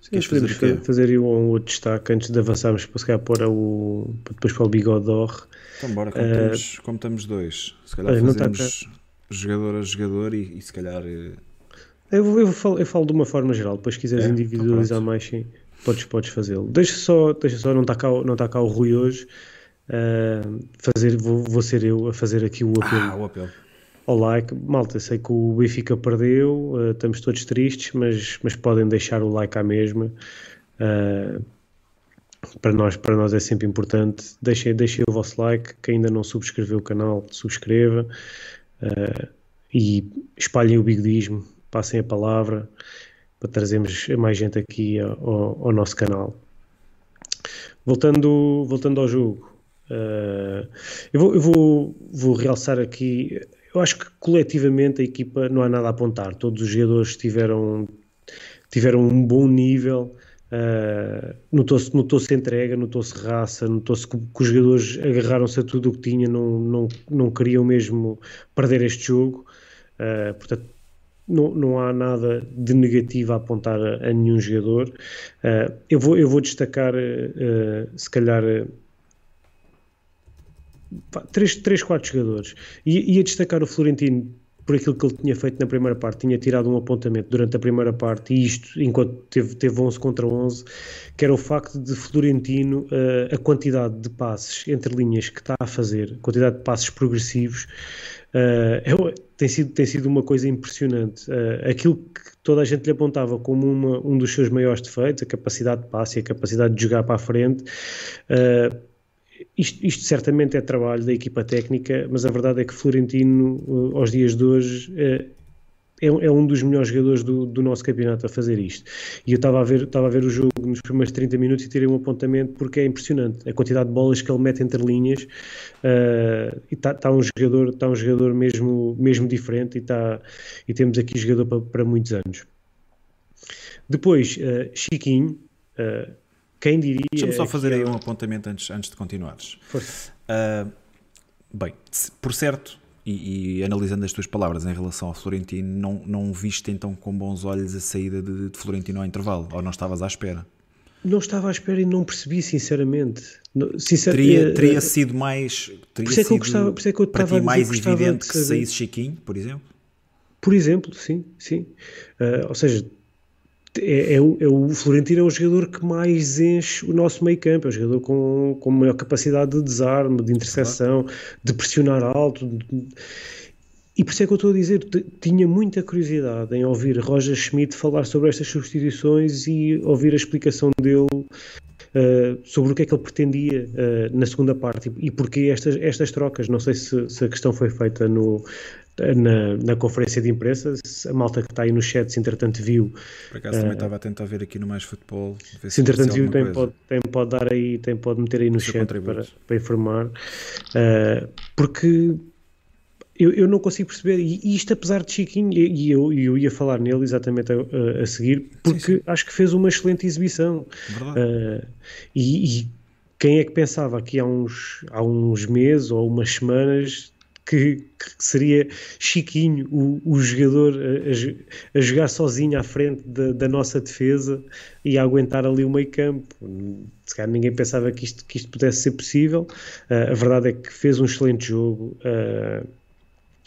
Sim, podemos fazer, fazer um outro destaque antes de avançarmos para se calhar para o, depois para o Bigodor. Então, bora, como, uh, estamos, como estamos dois, se calhar uh, fazemos jogador a jogador e, e se calhar. Eh, eu, eu, falo, eu falo de uma forma geral, depois se quiseres é? Então individualizar então, mais, sim, podes, podes fazê-lo. Deixa só, deixa só, não está cá, não está cá o Rui hoje. Uh, fazer, vou, vou ser eu a fazer aqui o apelo. Ah, o apelo ao like. Malta, sei que o Benfica perdeu, uh, estamos todos tristes, mas, mas podem deixar o like à mesma. Uh, para nós, para nós é sempre importante. Deixem, deixem o vosso like. Quem ainda não subscreveu o canal, subscreva. Uh, e espalhem o bigodismo, passem a palavra para trazermos mais gente aqui ao, ao nosso canal. Voltando, voltando ao jogo, eu, vou, eu vou, vou realçar aqui eu acho que coletivamente a equipa não há nada a apontar. Todos os jogadores tiveram, tiveram um bom nível. Uh, notou-se notou entrega, notou-se raça, notou-se que, que, os jogadores agarraram-se a tudo o que tinha, não, não, não queriam mesmo perder este jogo. Uh, portanto, não, não há nada de negativo a apontar a, a nenhum jogador. Uh, eu, vou, eu vou destacar, se calhar, três, três, quatro jogadores. E ia destacar o Florentino por aquilo que ele tinha feito na primeira parte. Tinha tirado um apontamento durante a primeira parte e isto enquanto teve, teve 11 contra 11, que era o facto de Florentino, uh, a quantidade de passes entre linhas que está a fazer, a quantidade de passes progressivos, uh, é, tem, sido, tem sido uma coisa impressionante. Uh, aquilo que toda a gente lhe apontava como uma, um dos seus maiores defeitos, a capacidade de passe e a capacidade de jogar para a frente, isto, isto, certamente é trabalho da equipa técnica, mas a verdade é que Florentino, uh, aos dias de hoje, uh, é, é, um dos melhores jogadores do, do, nosso campeonato a fazer isto. E eu estava a, ver, estava a ver o jogo nos primeiros 30 minutos e tirei um apontamento porque é impressionante a quantidade de bolas que ele mete entre linhas. Uh, e está tá um jogador, está um jogador mesmo, mesmo diferente e, tá, e temos aqui jogador para, para muitos anos. Depois, uh, Chiquinho. Uh, quem diria. Deixa-me só fazer aí um apontamento antes, antes de continuares. Uh, bem, por certo, e, e, analisando as tuas palavras em relação ao Florentino, não, não viste então com bons olhos a saída de, de Florentino ao intervalo? Ou não estavas à espera? Não estava à espera e não percebi, sinceramente. Sincer... Teria, eh, teria sido mais. Teria por isso é que eu gostava, por isso é que eu para ti mais evidente que saísse Chiquinho, por exemplo? Por exemplo, sim, sim. Uh, ou seja, é, é, o, é, o Florentino é o jogador que mais enche o nosso meio campo, é o jogador com, com maior capacidade de desarme, de interseção, de pressionar alto. De, e por isso é que eu estou a dizer, tinha muita curiosidade em ouvir Roger Schmidt falar sobre estas substituições e ouvir a explicação dele uh, sobre o que é que ele pretendia uh, na segunda parte e, e porquê estas, estas trocas. Não sei se, se, a questão foi feita no, na, na, conferência de imprensa. A malta que está aí no chat, se entretanto viu. Por acaso uh, também estava a tentar ver aqui no Mais Futebol. Se, se entretanto viu, tem pode, tem pode dar aí, tem pode meter aí no chat para, para informar. Uh, porque eu, eu não consigo perceber, e isto apesar de Chiquinho, e eu, eu ia falar nele exatamente a, a seguir, porque sim, sim. acho que fez uma excelente exibição. Uh, e, e, quem é que pensava que há uns, há uns meses ou umas semanas que, que seria Chiquinho, o, o jogador a, a, jogar sozinho à frente da, da, nossa defesa e a aguentar ali o meio campo. Se calhar ninguém pensava que isto, que isto pudesse ser possível. Uh, a verdade é que fez um excelente jogo, uh,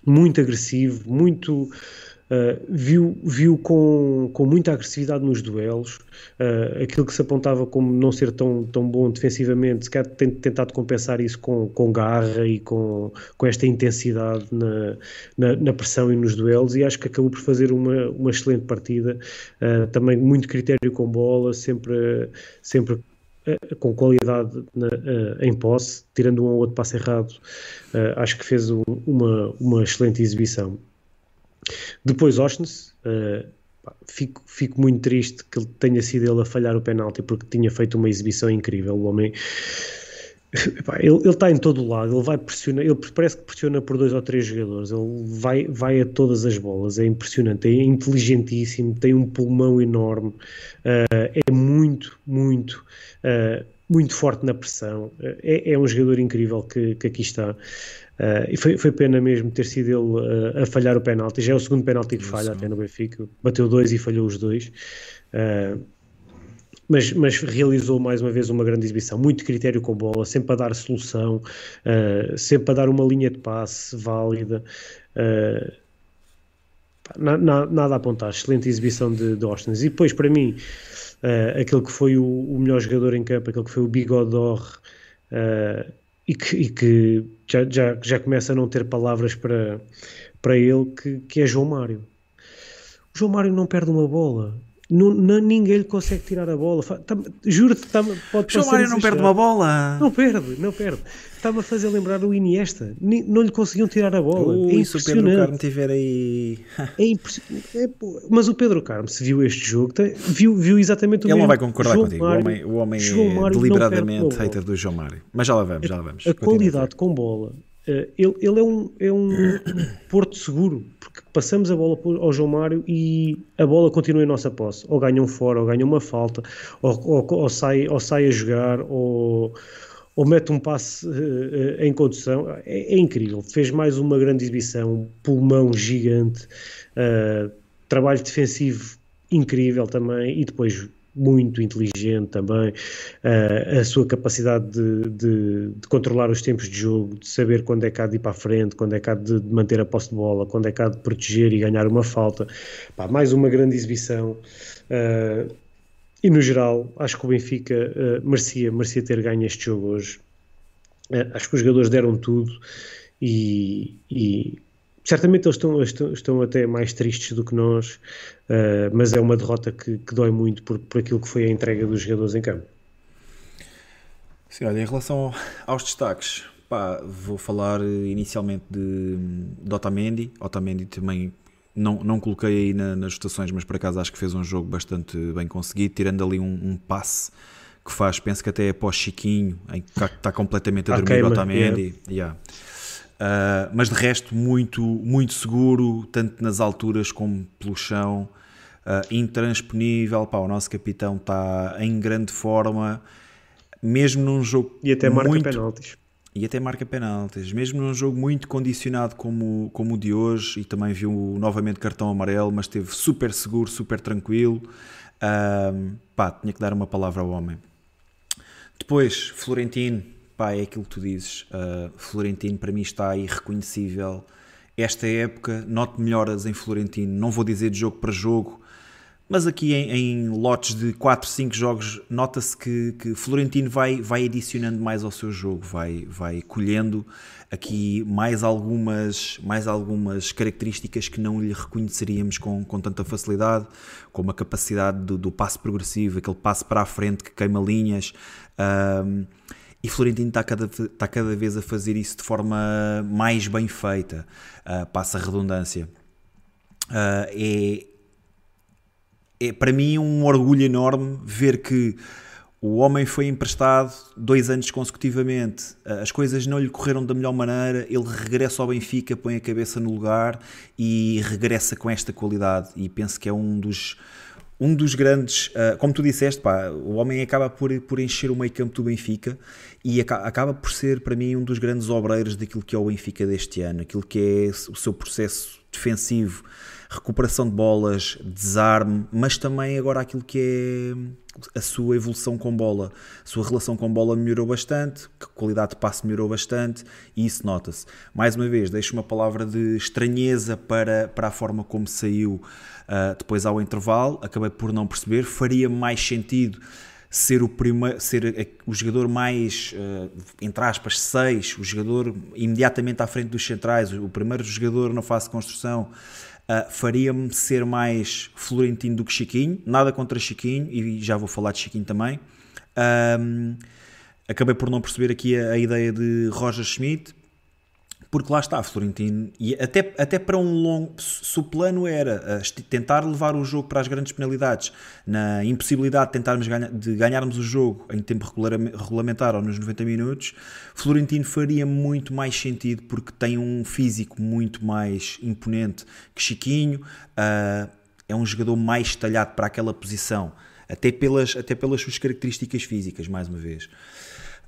muito agressivo, muito Uh, viu, viu com, com muita agressividade nos duelos, uh, aquilo que se apontava como não ser tão, tão bom defensivamente, se calhar tem tentado compensar isso com, com garra e com, com esta intensidade na, na, na, pressão e nos duelos, e acho que acabou por fazer uma, uma excelente partida, uh, também muito critério com bola, sempre, sempre com qualidade na, em posse, tirando um ou outro passo errado, acho que fez um, uma, uma excelente exibição. Depois Ostens, uh, fico, fico muito triste que tenha sido ele a falhar o penalti porque tinha feito uma exibição incrível. O homem ele, ele está em todo o lado, ele vai pressionar, ele parece que pressiona por dois ou três jogadores, ele vai, vai a todas as bolas, é impressionante, é inteligentíssimo, tem um pulmão enorme, uh, é muito, muito, uh, muito forte na pressão, uh, é, é, um jogador incrível que, que aqui está. Uh, e foi, foi pena mesmo ter sido ele uh, a falhar o penalti. Já é o segundo penalti que falha até no Benfica. Bateu dois e falhou os dois. Uh, mas, mas, realizou mais uma vez uma grande exibição. Muito critério com bola, sempre a dar solução, sempre a dar uma linha de passe válida. Na, na, nada a apontar. Excelente exibição de, de Austin. E depois, para mim, aquele que foi o, o, melhor jogador em campo, aquele que foi o Bigodor e que, e que já, já, já começa a não ter palavras para, para ele, que, que é João Mário. O João Mário não perde uma bola. Não, não, ninguém lhe consegue tirar a bola. Tá, Juro-te, tá, pode João Mário não perde uma bola. Não perde, não perde. Está-me a fazer lembrar o Iniesta. Não lhe conseguiam tirar a bola. Ui, é se o Pedro Carmo tiver aí. É é, mas o Pedro Carmo, se viu este jogo, viu, viu exatamente o Ele mesmo. não vai concordar João contigo. Mário, o homem, o homem é deliberadamente hater do João Mário. Mas já lá vamos, já lá vamos. A, a qualidade com bola Uh, ele, ele, é um, é um porto seguro, porque passamos a bola ao João Mário e a bola continua em nossa posse. Ou ganham fora, ou ganham uma falta, ou, ou, ou sai, ou sai a jogar, ou, ou mete um passe uh, em condução. É, é, incrível. Fez mais uma grande exibição, pulmão gigante, uh, trabalho defensivo incrível também, e depois muito inteligente também, uh, a sua capacidade de, de, de, controlar os tempos de jogo, de saber quando é há de ir para a frente, quando é que há de manter a posse de bola, quando é há de proteger e ganhar uma falta. Pá, mais uma grande exibição. Uh, e no geral, acho que o Benfica uh, merecia, merecia ter ganho este jogo hoje. acho que os jogadores deram tudo e, e certamente eles estão, estão, estão, até mais tristes do que nós, uh, mas é uma derrota que, que dói muito por, por aquilo que foi a entrega dos jogadores em campo. Sim, olha, em relação aos destaques, pá, vou falar inicialmente de, de Otamendi. Otamendi também não, não coloquei aí na, nas votações, mas por acaso acho que fez um jogo bastante bem conseguido, tirando ali um, um passe que faz, penso que até é pós Chiquinho, em que está completamente a dormir o Otamendi. Yeah. Yeah. Uh, mas de resto, muito, muito seguro, tanto nas alturas como pelo chão, uh, intransponível. Pá, o nosso capitão está em grande forma, mesmo num jogo. E até marca muito... penaltis. E até marca penaltis, mesmo num jogo muito condicionado como, como o de hoje, e também viu novamente cartão amarelo, mas esteve super seguro, super tranquilo. Uh, pá, tinha que dar uma palavra ao homem. Depois, Florentino, pá, é aquilo que tu dizes. Uh, Florentino para mim está irreconhecível. Esta época, noto melhoras em Florentino. Não vou dizer de jogo para jogo, mas aqui em, em lotes de 4, 5 jogos, nota-se que, que, Florentino vai, vai adicionando mais ao seu jogo, vai, vai colhendo aqui mais algumas, mais algumas características que não lhe reconheceríamos com, com tanta facilidade, como a capacidade do, do passo progressivo, aquele passo para a frente que queima linhas. Uh, e Florentino está cada, está cada vez a fazer isso de forma mais bem feita, uh, passa a redundância. Uh, é, é para mim um orgulho enorme ver que o homem foi emprestado dois anos consecutivamente, as coisas não lhe correram da melhor maneira, ele regressa ao Benfica, põe a cabeça no lugar e regressa com esta qualidade. E penso que é um dos um dos grandes, uh, como tu disseste, pá, o homem acaba por, por encher o meio campo do Benfica e acaba por ser para mim um dos grandes obreiros daquilo que é o Benfica deste ano, aquilo que é o seu processo defensivo, recuperação de bolas, desarme, mas também agora aquilo que é a sua evolução com bola. A sua relação com bola melhorou bastante, a qualidade de passe melhorou bastante e isso nota-se. Mais uma vez, deixo uma palavra de estranheza para, para a forma como saiu uh, depois ao intervalo, acabei por não perceber, faria mais sentido ser o primeiro, ser o jogador mais, uh, entre aspas, 6, o jogador imediatamente à frente dos centrais, o primeiro jogador na fase de construção, uh, faria-me ser mais Florentino do que Chiquinho, nada contra Chiquinho, e já vou falar de Chiquinho também. Um, acabei por não perceber aqui a, a ideia de Roger Schmidt, porque lá está, Florentino, e até, até para um longo. Se o plano era uh, tentar levar o jogo para as grandes penalidades, na impossibilidade de tentarmos ganha, de ganharmos o jogo em tempo regulamentar ou nos 90 minutos, Florentino faria muito mais sentido porque tem um físico muito mais imponente que Chiquinho, uh, é um jogador mais talhado para aquela posição, até pelas, até pelas suas características físicas, mais uma vez.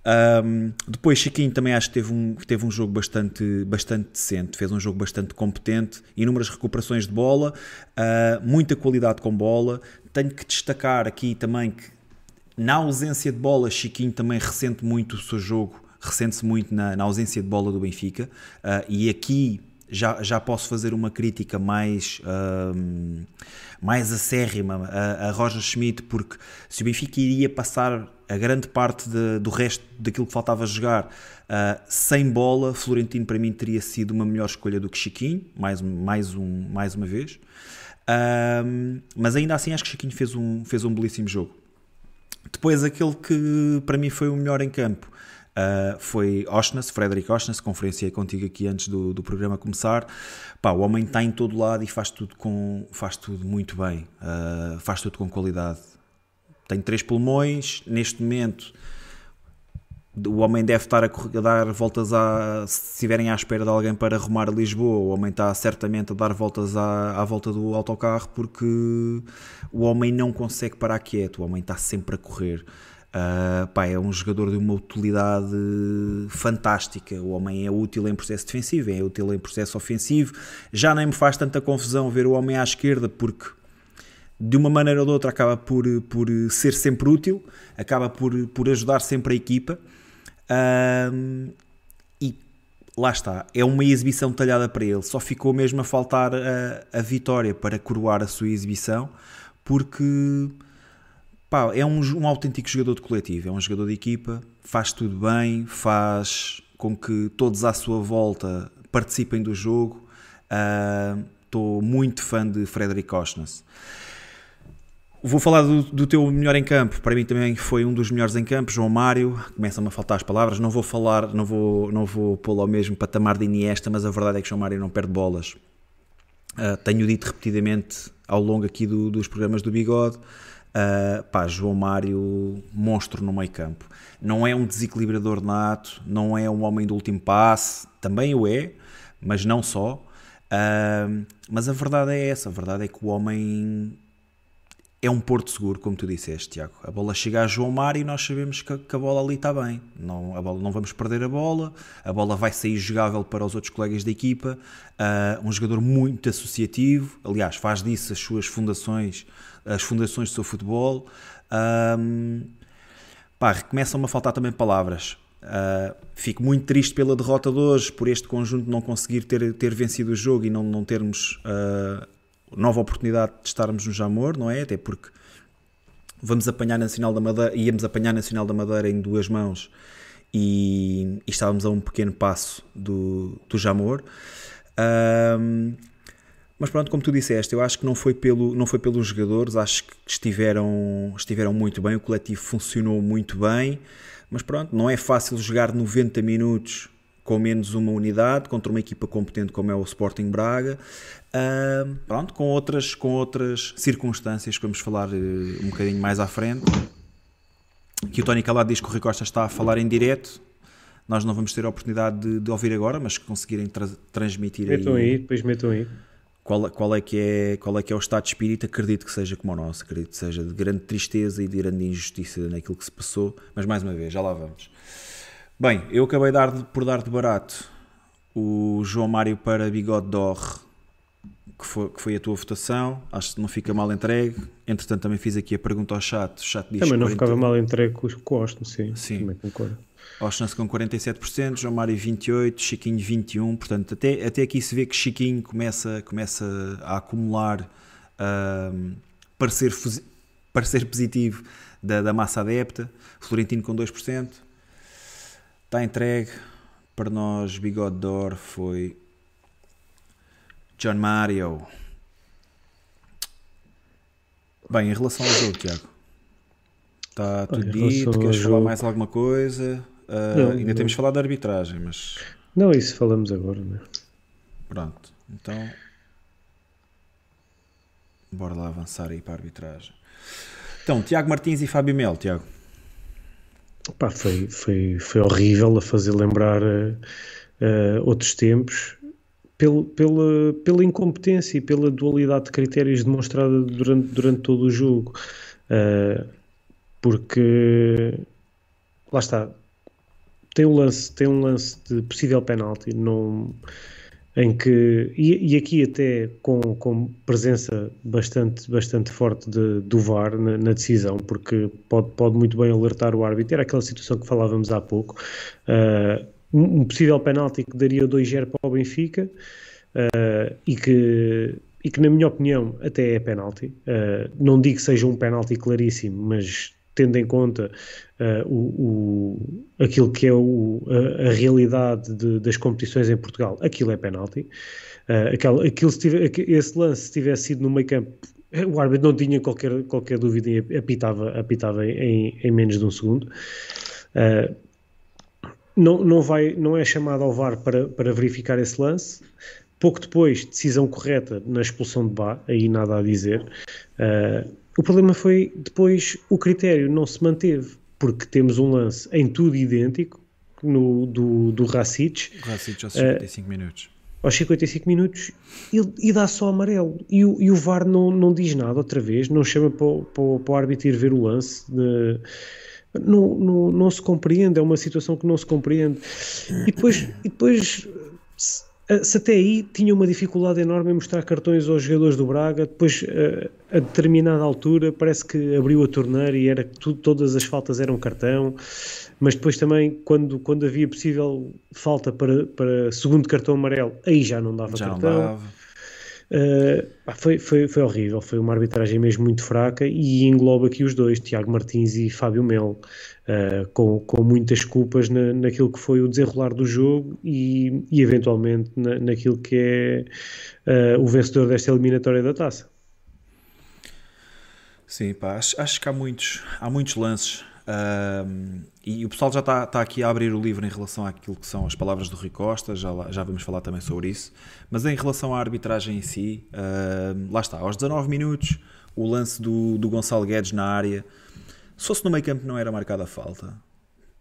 Um, depois Chiquinho também acho que teve um, teve um jogo bastante, bastante decente, fez um jogo bastante competente, inúmeras recuperações de bola, uh, muita qualidade com bola. Tenho que destacar aqui também que na ausência de bola, Chiquinho também ressente muito o seu jogo, ressente-se muito na, na, ausência de bola do Benfica, uh, e aqui já, já posso fazer uma crítica mais, mais acérrima a, a Roger Schmidt, porque se o Benfica iria passar a grande parte de, do resto daquilo que faltava jogar uh, sem bola, Florentino para mim teria sido uma melhor escolha do que Chiquinho, mais, mais, um, mais uma vez. Uh, mas ainda assim acho que Chiquinho fez um, fez um belíssimo jogo. Depois aquele que para mim foi o melhor em campo uh, foi Oshness, Frederick Oshness, conferenciei contigo aqui antes do, do programa começar. Pá, o homem está em todo lado e faz tudo, com, faz tudo muito bem, faz tudo com qualidade tem três pulmões, neste momento o homem deve estar a, dar voltas a. Se estiverem à espera de alguém para arrumar a Lisboa, o homem está certamente a dar voltas à, à volta do autocarro porque o homem não consegue parar quieto, o homem está sempre a correr. Uh, pá, é um jogador de uma utilidade fantástica. O homem é útil em processo defensivo, é útil em processo ofensivo. Já nem me faz tanta confusão ver o homem à esquerda porque de uma maneira ou de outra acaba por, por ser sempre útil, acaba por, por ajudar sempre a equipa. Um, e lá está, é uma exibição talhada para ele. Só ficou mesmo a faltar a, a vitória para coroar a sua exibição, porque pá, é um, um autêntico jogador de coletivo, é um jogador de equipa, faz tudo bem, faz com que todos à sua volta participem do jogo. Estou uh, muito fã de Frederic Osnes. Vou falar do, do, teu melhor em campo. Para mim também foi um dos melhores em campo, João Mário. Começam-me a faltar as palavras. Não vou falar, não vou, não vou pô-lo ao mesmo patamar de Iniesta, mas a verdade é que João Mário não perde bolas. Uh, tenho dito repetidamente ao longo aqui do, dos programas do Bigode. Uh, pá, João Mário, monstro no meio campo. Não é um desequilibrador nato, não é um homem do último passe, também o é, mas não só. Uh, mas a verdade é essa, a verdade é que o homem é um porto seguro, como tu disseste, Tiago. A bola chega a João Mário e nós sabemos que, que, a bola ali está bem. Não, a bola, não vamos perder a bola, a bola vai sair jogável para os outros colegas da equipa. Uh, um jogador muito associativo, aliás, faz disso as suas fundações, as fundações do seu futebol. Um, pá, começam-me a faltar também palavras. Uh, fico muito triste pela derrota de hoje, por este conjunto não conseguir ter, ter vencido o jogo e não, não termos uh, nova oportunidade de estarmos no Jamor, não é? Até porque vamos apanhar Nacional da Madeira, íamos apanhar Nacional da Madeira em duas mãos e, e estávamos a um pequeno passo do, do Jamor. Um, mas pronto, como tu disseste, eu acho que não foi, pelo, não foi pelos jogadores, acho que estiveram, estiveram muito bem, o coletivo funcionou muito bem, mas pronto, não é fácil jogar 90 minutos com menos uma unidade contra uma equipa competente como é o Sporting Braga. Uh, pronto, com outras, com outras circunstâncias que vamos falar uh, um bocadinho mais à frente. Que o Tony Calado diz que o Rui Costa está a falar em direto. Nós não vamos ter a oportunidade de, de ouvir agora, mas que conseguirem tra transmitir metam aí. aí. Depois metam aí. Qual, qual, é que é, qual é que é o estado de espírito? Acredito que seja como o nosso, acredito que seja de grande tristeza e de grande injustiça naquilo que se passou, mas mais uma vez, já lá vamos. Bem, eu acabei dar, por dar de barato o João Mário para Bigode d'Or, que foi, que foi a tua votação. Acho que não fica mal entregue. Entretanto, também fiz aqui a pergunta ao chat. O chat diz também não 40... ficava mal entregue com o Austin, sim. Sim. Também concordo. Austin com 47%, João Mário 28%, Chiquinho 21%. Portanto, até, até aqui se vê que Chiquinho começa, começa a acumular uh, parecer, parecer positivo da, da massa adepta. Florentino com 2%. Está entregue. Para nós, Bigode d'Or foi John Mario. Bem, em relação ao jogo, Tiago, está tudo dito? Queres falar mais alguma coisa? Uh, não, ainda não. temos de falar da arbitragem, mas. Não, isso falamos agora, né? Pronto, então. Bora lá avançar aí para a arbitragem. Então, Tiago Martins e Fábio Mel, Tiago. Pá, foi, foi, foi horrível a fazer lembrar uh, uh, outros tempos pelo, pela, pela incompetência e pela dualidade de critérios demonstrada durante, durante todo o jogo. Uh, porque lá está, tem um lance, tem um lance de possível penalti, não em que e, e, aqui até com, com presença bastante bastante forte de, do VAR na, na, decisão porque pode, pode muito bem alertar o árbitro. Era aquela situação que falávamos há pouco. Uh, um, um, possível penalti que daria 2-0 para o Benfica uh, e que e que na minha opinião até é penalti. Uh, não digo que seja um penalti claríssimo mas tendo em conta uh, o, o, aquilo que é o, a, a realidade de, das competições em Portugal, aquilo é penalti. Uh, se tiver, esse lance, se tivesse sido no meio campo, o árbitro não tinha qualquer, qualquer dúvida e apitava, apitava em, em menos de um segundo. Uh, não, não, vai, não é chamado ao VAR para, para verificar esse lance. Pouco depois, decisão correta na expulsão de Bá, aí nada a dizer. Uh, o problema foi depois o critério não se manteve, porque temos um lance em tudo idêntico no, do, do Racic. Racic aos 55 uh, minutos. Aos 55 minutos e, e dá só amarelo. E o, e o VAR não, não diz nada outra vez, não chama para, para, para o árbitro ir ver o lance. De, não, não, não se compreende, é uma situação que não se compreende. E depois, e depois se até aí tinha uma dificuldade enorme em mostrar cartões aos jogadores do Braga, depois a determinada altura parece que abriu a torneira e era tudo, todas as faltas eram cartão, mas depois também quando, quando havia possível falta para, para segundo cartão amarelo, aí já não dava já cartão. Não dava. Uh, foi, foi, foi horrível, foi uma arbitragem mesmo muito fraca e engloba aqui os dois, Tiago Martins e Fábio Melo, uh, com, com muitas culpas na, naquilo que foi o desenrolar do jogo e, e eventualmente na, naquilo que é uh, o vencedor desta eliminatória da taça. Sim, pá, acho, acho que há muitos, há muitos lances e o pessoal já está, está, aqui a abrir o livro em relação àquilo que são as palavras do Rui Costa, já, já vamos falar também sobre isso. Mas em relação à arbitragem em si, lá está, aos 19 minutos, o lance do, do Gonçalo Guedes na área, se fosse no meio campo não era marcada a falta.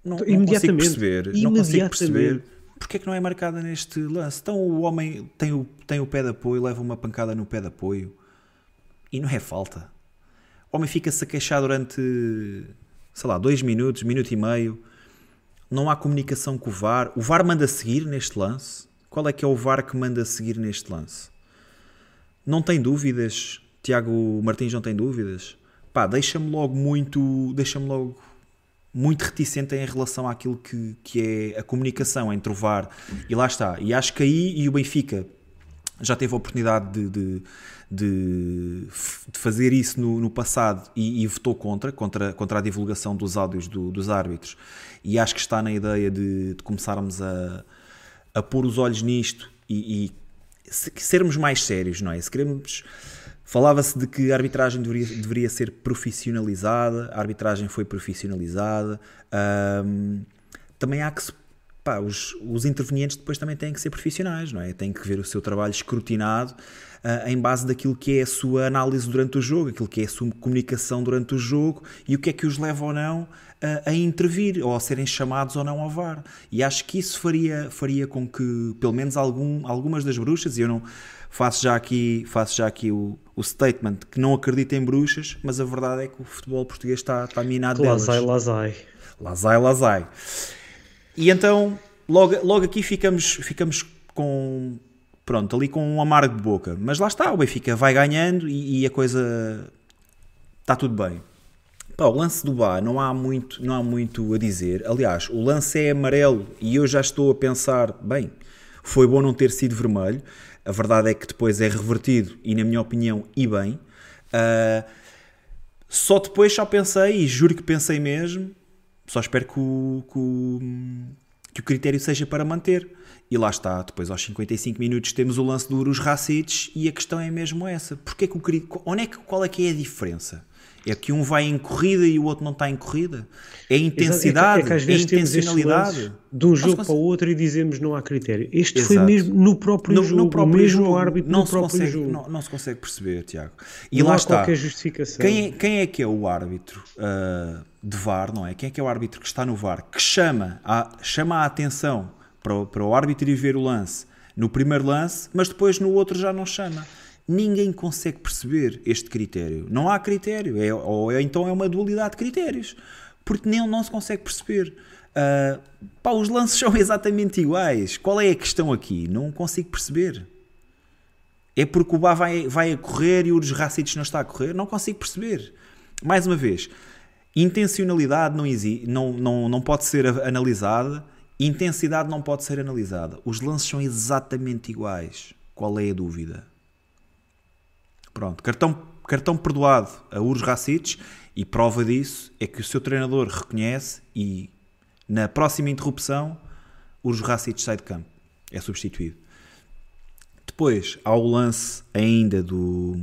Não, não consigo perceber, não consigo perceber porque é que não é marcada neste lance. Então o homem tem o, tem o pé de apoio, leva uma pancada no pé de apoio e não é falta. O homem fica-se a queixar durante sei lá, dois minutos, minuto e meio. Não há comunicação com o VAR. O VAR manda seguir neste lance. Qual é que é o VAR que manda seguir neste lance? Não tem dúvidas? Tiago Martins não tem dúvidas? Pá, deixa-me logo muito, deixa-me logo muito reticente em relação àquilo que, que é a comunicação entre o VAR e lá está. E acho que aí e o Benfica já teve a oportunidade de, de de, de fazer isso no, no passado e, e, votou contra, contra, contra a divulgação dos áudios do, dos árbitros. E acho que está na ideia de, de começarmos a, a pôr os olhos nisto e, e sermos mais sérios, não é? Se queremos. Falava-se de que a arbitragem deveria, deveria ser profissionalizada, a arbitragem foi profissionalizada. Um, também há que se pá, os, os intervenientes depois também têm que ser profissionais, não é? Têm que ver o seu trabalho escrutinado uh, em base daquilo que é a sua análise durante o jogo, aquilo que é a sua comunicação durante o jogo e o que é que os leva ou não a intervir ou a serem chamados ou não ao VAR. E acho que isso faria, faria com que, pelo menos algum, algumas das bruxas, e eu não faço já aqui, faço já aqui o, o statement que não acredito em bruxas, mas a verdade é que o futebol português está, está minado delas. Lazai, lazai. Lazai, lazai. E então, logo, logo aqui ficamos, ficamos com. Pronto, ali com um amargo de boca. Mas lá está, o Benfica vai ganhando e, e a coisa. Está tudo bem. Pá, o lance do Bá não há, muito, não há muito a dizer. Aliás, o lance é amarelo e eu já estou a pensar, bem, foi bom não ter sido vermelho. A verdade é que depois é revertido e, na minha opinião, e bem. Uh, só depois só pensei, e juro que pensei mesmo, só espero que o, que o, que o critério seja para manter. E lá está, depois aos 55 minutos temos o lance do Urus Racites e a questão é mesmo essa. Porque é que o, onde é que, qual é que é a diferença? É que um vai em corrida e o outro não está em corrida? É intensidade, é que, é que às vezes é intencionalidade. De um jogo para o outro e dizemos não há critério. Este Exato. foi mesmo no próprio no, jogo, no próprio mesmo jogo, árbitro não no próprio consegue, jogo. Não, não, se consegue perceber, Tiago. E não lá está. qualquer justificação. Quem é, quem é que é o árbitro uh, de VAR, não é? Quem é que é o árbitro que está no VAR, que chama a, chama a atenção para o, para o árbitro ir ver o lance no primeiro lance, mas depois no outro já não chama ninguém consegue perceber este critério. Não há critério, é, ou é, então é uma dualidade de critérios, porque nem não se consegue perceber. Uh, pá, os lances são exatamente iguais. Qual é a questão aqui? Não consigo perceber. É porque o Bá vai, vai a correr e o dos Racites não está a correr? Não consigo perceber. Mais uma vez, intencionalidade não, não, não, não pode ser analisada, intensidade não pode ser analisada. Os lances são exatamente iguais. Qual é a dúvida? Pronto, cartão, cartão perdoado a Urs Racic e prova disso é que o seu treinador reconhece e na próxima interrupção Urs Racic sai de campo, é substituído. Depois há o lance ainda do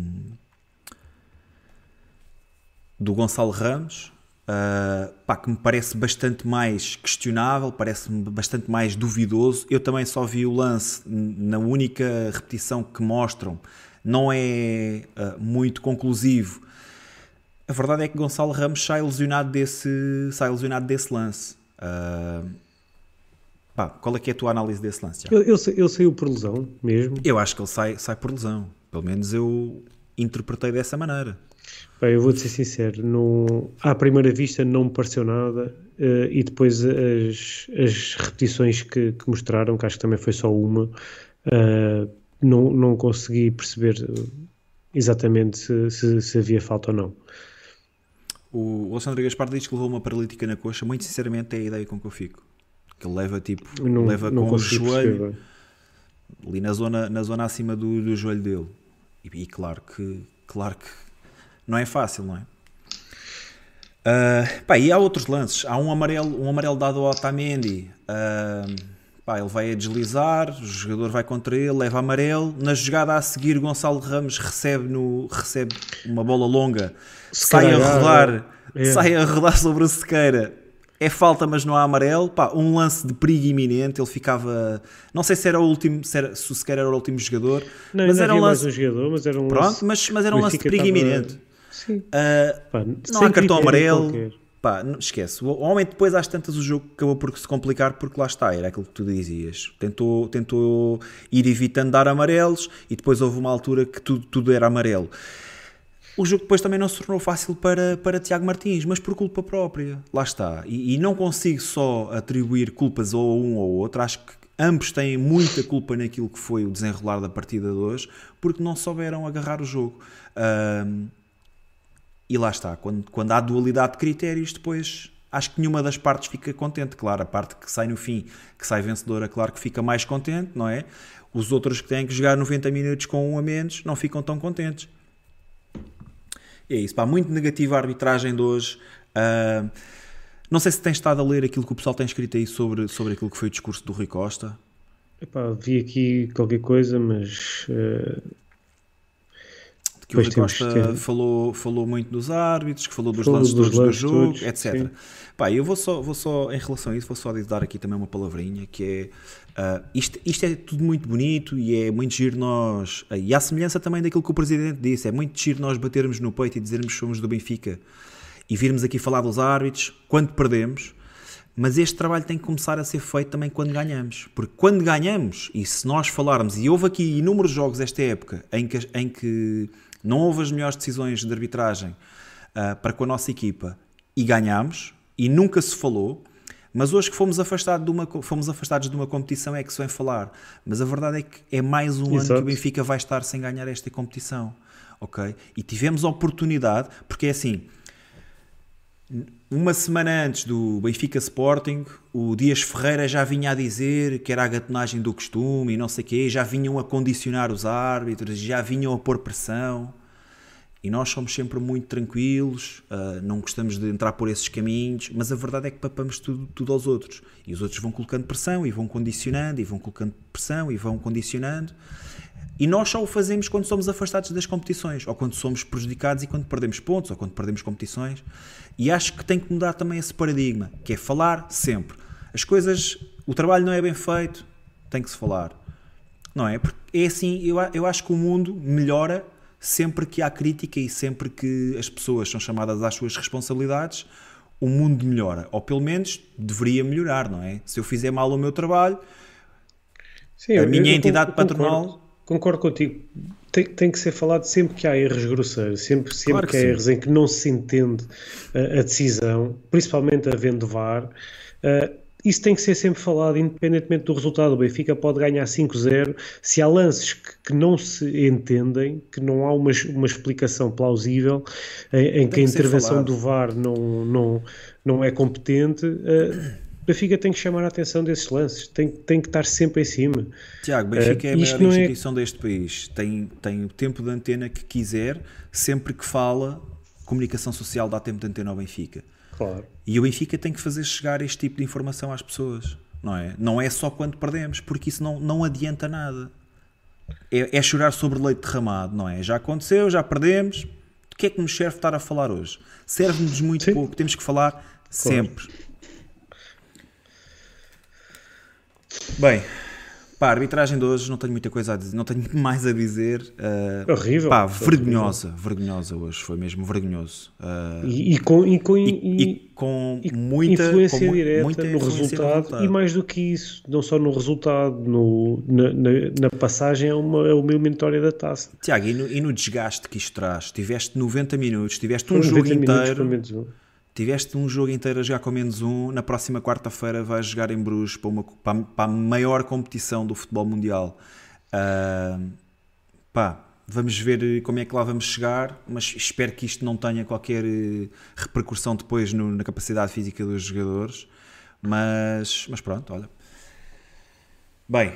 do Gonçalo Ramos, uh, pá, que me parece bastante mais questionável, parece-me bastante mais duvidoso. Eu também só vi o lance na única repetição que mostram não é uh, muito conclusivo. A verdade é que Gonçalo Ramos sai lesionado desse, sai lesionado desse lance. Uh, pá, qual é que é a tua análise desse lance? Ele, ele, ele, saiu por lesão mesmo? Eu acho que ele sai, sai por lesão. Pelo menos eu interpretei dessa maneira. Bem, eu vou-te ser sincero, à primeira vista não me pareceu nada uh, e depois as, as repetições que, que, mostraram, que acho que também foi só uma, Uh, não, não consegui perceber exatamente se, se, se, havia falta ou não. O Alexandre Gaspar diz que levou uma paralítica na coxa. Muito sinceramente, é a ideia com que eu fico. Que ele leva tipo, não, leva não com o joelho ali na zona, na zona acima do, do joelho dele. E, e, claro que claro que não é fácil, não é? Uh, pá, e há outros lances. Há um amarelo, um amarelo dado ao Otamendi. Uh, pá, ele vai a deslizar, o jogador vai contra ele, leva amarelo. Na jogada a seguir, Gonçalo Ramos recebe, no, recebe uma bola longa, sai a rodar, é. sai a rodar sobre o Sequeira. É falta, mas não há amarelo. Pá, um lance de perigo iminente. Ele ficava. Não sei se era o último, se, era, se o Sequeira era o último jogador. Não, mas era um lance. Um jogador, mas era um Pronto, lance... mas, mas era um lance de perigo iminente. Sim. Uh, Pá, não há cartão amarelo. Pá, não, esquece. Homem depois às tantas o jogo acabou por se complicar porque lá está, era aquilo que tu dizias. Tentou, tentou ir evitando dar amarelos e depois houve uma altura que tudo, tudo era amarelo. O jogo depois também não se tornou fácil para, para Tiago Martins, mas por culpa própria. Lá está. E, e não consigo só atribuir culpas ou a um ou ao outro. Acho que ambos têm muita culpa naquilo que foi o desenrolar da partida de hoje, porque não souberam agarrar o jogo. E lá está, quando, quando há dualidade de critérios, depois acho que nenhuma das partes fica contente. Claro, a parte que sai no fim, que sai vencedora, claro que fica mais contente, não é? Os outros que têm que jogar 90 minutos com um a menos não ficam tão contentes. E é isso, pá, muito negativa a arbitragem de hoje. Uh, não sei se tens estado a ler aquilo que o pessoal tem escrito aí sobre, sobre aquilo que foi o discurso do Rui Costa. Epá, vi aqui qualquer coisa, mas uh, que pois o Rui Costa falou, falou muito dos árbitros, que falou dos falou lances todos do jogo, todos, etc. Sim. Pá, eu vou só, vou só, em relação a isso, vou só dar aqui também uma palavrinha, que é, uh, isto, isto é tudo muito bonito e é muito giro nós, uh, e à semelhança também daquilo que o Presidente disse, é muito giro nós batermos no peito e dizermos que somos do Benfica e virmos aqui falar dos árbitros quando perdemos, mas este trabalho tem que começar a ser feito também quando ganhamos. Porque quando ganhamos, e se nós falarmos, e houve aqui inúmeros jogos esta época em que, em que não houve as melhores decisões de arbitragem uh, para com a nossa equipa e ganhámos, e nunca se falou, mas hoje que fomos, afastado de uma, fomos afastados de uma competição é que se vem falar. Mas a verdade é que é mais um Exato. ano que o Benfica vai estar sem ganhar esta competição. ok? E tivemos a oportunidade, porque é assim, uma semana antes do Benfica Sporting, o Dias Ferreira já vinha a dizer que era a gatonagem do costume e não sei o quê, já vinham a condicionar os árbitros, já vinham a pôr pressão. E nós somos sempre muito tranquilos, uh, não gostamos de entrar por esses caminhos, mas a verdade é que papamos tudo, tudo aos outros. E os outros vão colocando pressão e vão condicionando, e vão colocando pressão e vão condicionando. E nós só o fazemos quando somos afastados das competições, ou quando somos prejudicados e quando perdemos pontos, ou quando perdemos competições. E acho que tem que mudar também esse paradigma, que é falar sempre. As coisas, o trabalho não é bem feito, tem que se falar. Não é? Porque é assim, eu, eu acho que o mundo melhora sempre que há crítica e sempre que as pessoas são chamadas às suas responsabilidades, o mundo melhora. Ou pelo menos deveria melhorar, não é? Se eu fizer mal o meu trabalho, Sim, a minha entidade patronal Concordo contigo. Tem, tem, que ser falado sempre que há erros grosseiros, sempre, sempre claro que, que há erros em que não se entende uh, a decisão, principalmente havendo VAR. Uh, isso tem que ser sempre falado, independentemente do resultado. O Benfica pode ganhar 5-0. Se há lances que, que, não se entendem, que não há uma, uma explicação plausível, em, em que, que, a intervenção do VAR não, não, não é competente. Uh, Benfica tem que chamar a atenção desses lances, tem, tem que estar sempre em cima. Tiago, Benfica uh, é a maior é- instituição é... deste país, tem, tem o tempo de antena que quiser, sempre que fala, comunicação social dá tempo de antena ao Benfica. Claro. E o Benfica tem que fazer chegar este tipo de informação às pessoas, não é? Não é só quando perdemos, porque isso não, não adianta nada. É, é chorar sobre leite derramado, não é? Já aconteceu, já perdemos, o que é que nos serve estar a falar hoje? Serve-nos muito Sim. pouco, temos que falar claro. sempre. Bem, pá, a arbitragem de hoje não tenho muita coisa a dizer, não tenho mais a dizer. Uh, horrível. Pá, vergonhosa, horrível. vergonhosa hoje, foi mesmo vergonhoso. Uh, e, e, com, e, com, e, e com muita influência com direta muita no, resultado, resultado, e mais do que isso, não só no resultado, no, na, na, na passagem é uma, é uma eliminatória da taça. Tiago, e no, e no desgaste que isto traz, tiveste 90 minutos, tiveste um jogo inteiro. Tiveste um jogo inteiro a jogar com menos um, na próxima quarta-feira vais jogar em Bruges para, uma, para, a maior competição do futebol mundial. Uh, pá, vamos ver como é que lá vamos chegar, mas espero que isto não tenha qualquer eh, repercussão depois no, na capacidade física dos jogadores. Mas, mas pronto, olha. Bem,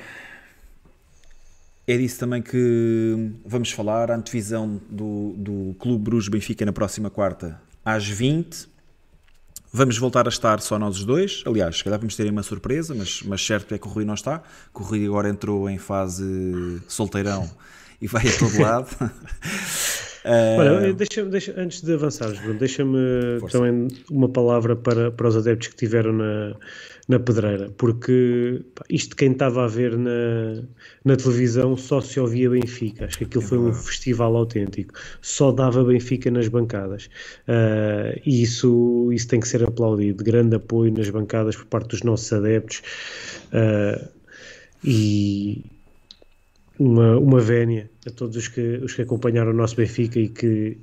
é disso também que vamos falar. A antevisão do, do Clube Bruges Benfica na próxima quarta às 20. Vamos voltar a estar só nós os dois. Aliás, se calhar vamos ter uma surpresa, mas, mas certo é que o Rui não está. Que o Rui agora entrou em fase solteirão e vai a todo lado. Olha, deixa, deixa, antes de avançares, Bruno, deixa-me também uma palavra para, para os adeptos que estiveram na, na pedreira, porque pá, isto quem estava a ver na, na televisão só se ouvia Benfica. Acho que aquilo é foi um festival autêntico, só dava Benfica nas bancadas. Uh, e isso, isso tem que ser aplaudido. Grande apoio nas bancadas por parte dos nossos adeptos. Uh, e, uma, uma vénia a todos os que, os que acompanharam o nosso Benfica e que,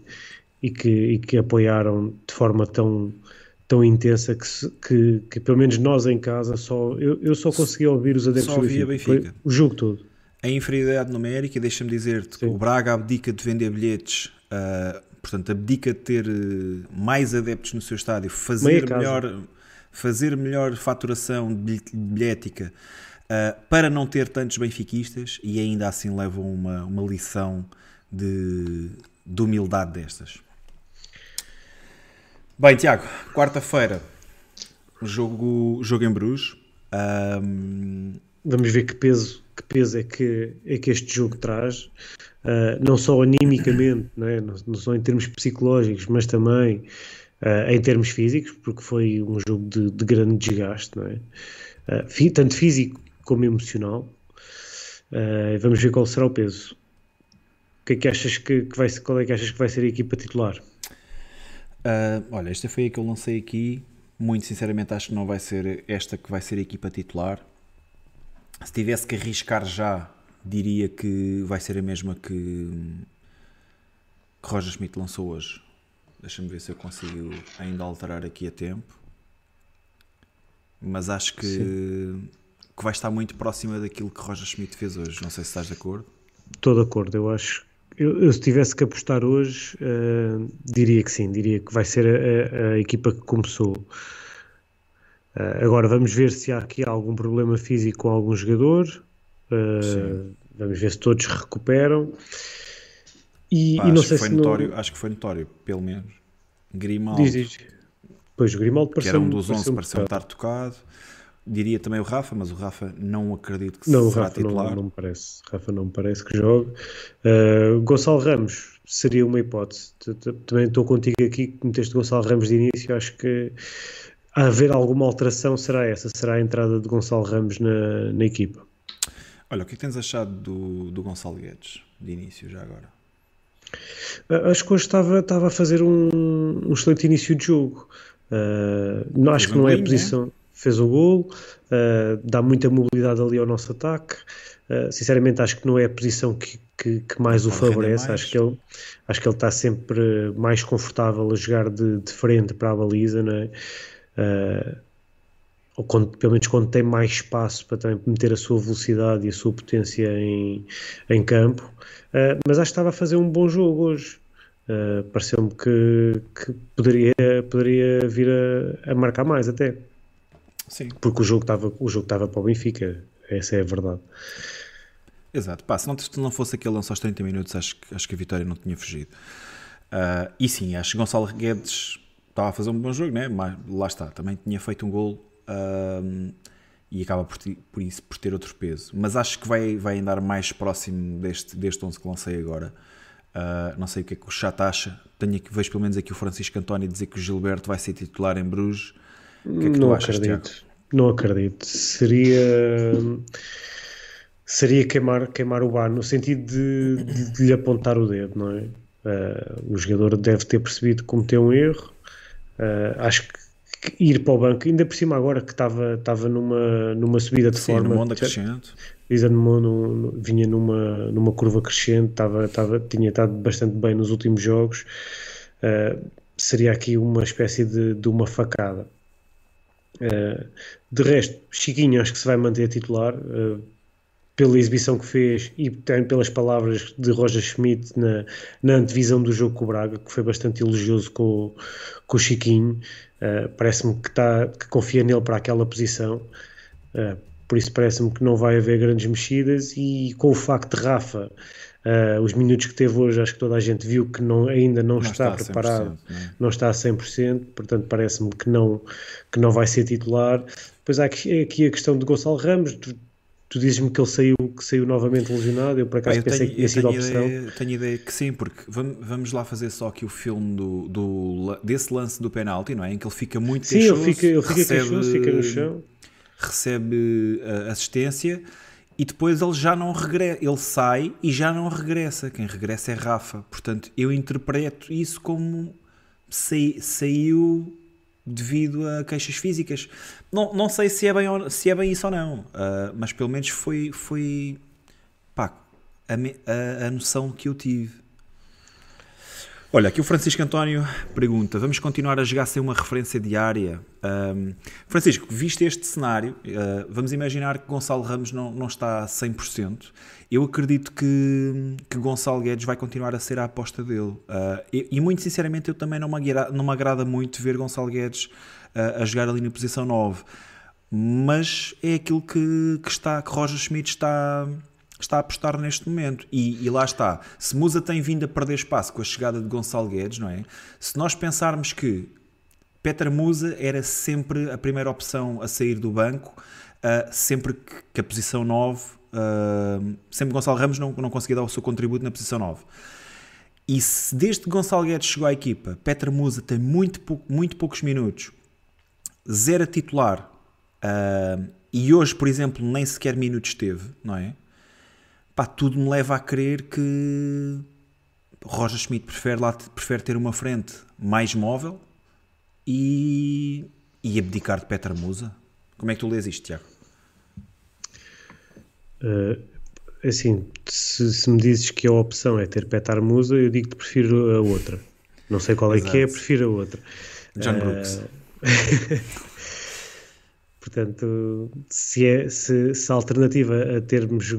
e que, e que apoiaram de forma tão, tão intensa que, que, que, pelo menos nós em casa só eu, eu só conseguia ouvir os adeptos só do Benfica, Benfica. o jogo todo. A inferioridade numérica deixa-me dizer-te que o Braga abdica de vender bilhetes uh, portanto abdica de ter uh, mais adeptos no seu estádio fazer melhor fazer melhor faturação bilhética uh, para não ter tantos benfiquistas e ainda assim levam uma, uma lição de, de humildade destas. Bem, Tiago, quarta-feira, jogo, jogo em Bruges. Um... Vamos ver que peso, que peso é, que, é que este jogo traz, uh, não só animicamente, não, é? não, não só em termos psicológicos, mas também uh, em termos físicos, porque foi um jogo de, de grande desgaste, não é? Uh, tanto físico como emocional. Uh, vamos ver qual será o peso. O que é que achas que, que vai ser, qual é que achas que vai ser a equipa titular? Uh, olha, esta foi a que eu lancei aqui. Muito sinceramente, acho que não vai ser esta que vai ser a equipa titular. Se tivesse que arriscar já, diria que vai ser a mesma que, que Roger Smith lançou hoje. Deixa-me ver se eu consigo ainda alterar aqui a tempo. Mas acho que Sim que vai estar muito próxima daquilo que Roger Schmidt fez hoje. Não sei se estás de acordo. Estou de acordo, eu acho. Eu, eu se tivesse que apostar hoje, uh, diria que sim, diria que vai ser a, a, equipa que começou. Uh, agora vamos ver se há aqui algum problema físico com algum jogador. Uh, vamos ver se todos recuperam. E, Pá, e não sei se notório, não... acho que foi notório, pelo menos. Grimaldo. Diz, diz. Pois o Grimaldo pareceu, que era um dos 11 pareceu estar tocado. Diria também o Rafa, mas o Rafa não acredito que não, será Rafa titular. Não, não me parece. Rafa não me parece que jogue. Uh, Gonçalo Ramos seria uma hipótese. Também estou contigo aqui que meteste Gonçalo Ramos de início. Acho que a haver alguma alteração será essa. Será a entrada de Gonçalo Ramos na, na equipa. Olha, o que, é que tens achado do, do Gonçalo Guedes de início já agora? Uh, acho que hoje estava, estava a fazer um, um excelente início de jogo. Uh, acho que não é a posição. Né? Fez o gol, uh, dá muita mobilidade ali ao nosso ataque. Uh, sinceramente, acho que não é a posição que, que, que mais o favorece. Mais. Acho, que ele, acho que ele está sempre mais confortável a jogar de, de frente para a baliza, né? Uh, ou quando, pelo menos quando tem mais espaço para também meter a sua velocidade e a sua potência em, em campo. Mas acho que estava a fazer um bom jogo hoje. Pareceu-me que, que, poderia, poderia vir a, a marcar mais até. Sim. Porque o jogo estava o jogo estava para o Benfica, essa é a verdade. Exato, Pá, se, não, se não fosse aquele lance aos 30 minutos, acho, acho que a vitória não tinha fugido. Uh, e sim, acho que Gonçalo Guedes estava a fazer um bom jogo, né? mas lá está, também tinha feito um gol uh, e acaba por, por, isso por ter outro peso. Mas acho que vai, vai andar mais próximo deste, deste 11 que lancei agora. Uh, não sei o que é que o chat acha. Tenho aqui, vejo pelo menos aqui o Francisco António dizer que o Gilberto vai ser titular em Bruges. O que é que não tu achas, acredito. Tiago? Não acredito. Seria seria queimar, queimar o bar no sentido de, de, de lhe apontar o dedo, não é? Uh, o jogador deve ter percebido que cometeu um erro. Uh, acho que, que, ir para o banco, ainda por cima agora que estava, estava numa, numa subida de Sim, forma. Numa onda crescente. vinha numa, numa curva crescente, estava, estava, tinha estado bastante bem nos últimos jogos. Uh, seria aqui uma espécie de, de uma facada. Uh, de resto, Chiquinho acho que se vai manter titular. Uh, pela exibição que fez e também pelas palavras de Roger Schmidt na, na antevisão do jogo com o Braga, que foi bastante elogioso com, com o Chiquinho. Uh, parece-me que, tá, que confia nele para aquela posição. Por isso parece-me que não vai haver grandes mexidas e com o facto de Rafa Uh, os minutos que teve hoje, acho que toda a gente viu que não, ainda não, não está, está preparado, não, é? não, está a 100%, portanto parece-me que não, que não vai ser titular. Depois há aqui, aqui a questão de Gonçalo Ramos, tu, tu dizes-me que ele saiu, que saiu novamente lesionado, eu por acaso eu pensei tenho, que tinha sido a opção. Ideia, tenho ideia que sim, porque vamos, vamos lá fazer só aqui o filme do, do, desse lance do penalti, não é? Em que ele fica muito sim, queixoso. Ele fica, ele fica recebe, queixoso, fica no chão. Recebe uh, assistência e depois ele já não regressa, ele sai e já não regressa. Quem regressa é Rafa. Portanto, eu interpreto isso como saiu devido a queixas físicas. Não, não sei se é, bem, se é bem isso ou não, uh, mas pelo menos foi, foi pá, a, a, a noção que eu tive. Olha, aqui o Francisco António pergunta: vamos continuar a jogar sem uma referência diária? Um, Francisco, visto este cenário, uh, vamos imaginar que Gonçalo Ramos não, não está a 100%. Eu acredito que, que Gonçalo Guedes vai continuar a ser a aposta dele. Uh, e, e, muito sinceramente, eu também não me, agrada, não me agrada muito ver Gonçalo Guedes uh, a jogar ali na posição 9. Mas é aquilo que, que, está, que Roger Schmidt está está a apostar neste momento. E, e, lá está. Se Musa tem vindo a perder espaço com a chegada de Gonçalo Guedes, não é? Se nós pensarmos que Petra Musa era sempre a primeira opção a sair do banco, uh, sempre que, a posição 9, uh, ah, sempre Gonçalo Ramos não, não conseguia dar o seu contributo na posição 9. E se desde que Gonçalo Guedes chegou à equipa, Petra Musa tem muito, muito poucos minutos, zero a titular, uh, e hoje, por exemplo, nem sequer minutos teve, não é? Pá, tudo me leva a crer que Roger Schmidt prefere, lá, prefere ter uma frente mais móvel e, e abdicar de Petra Musa. Como é que tu lês isto, Tiago? Uh, assim, se, se, me dizes que a opção é ter Petar Musa, eu digo que prefiro a outra. Não sei qual é Exato. que é, prefiro a outra. John Brooks. Uh, portanto, se, é, se, se a alternativa a termos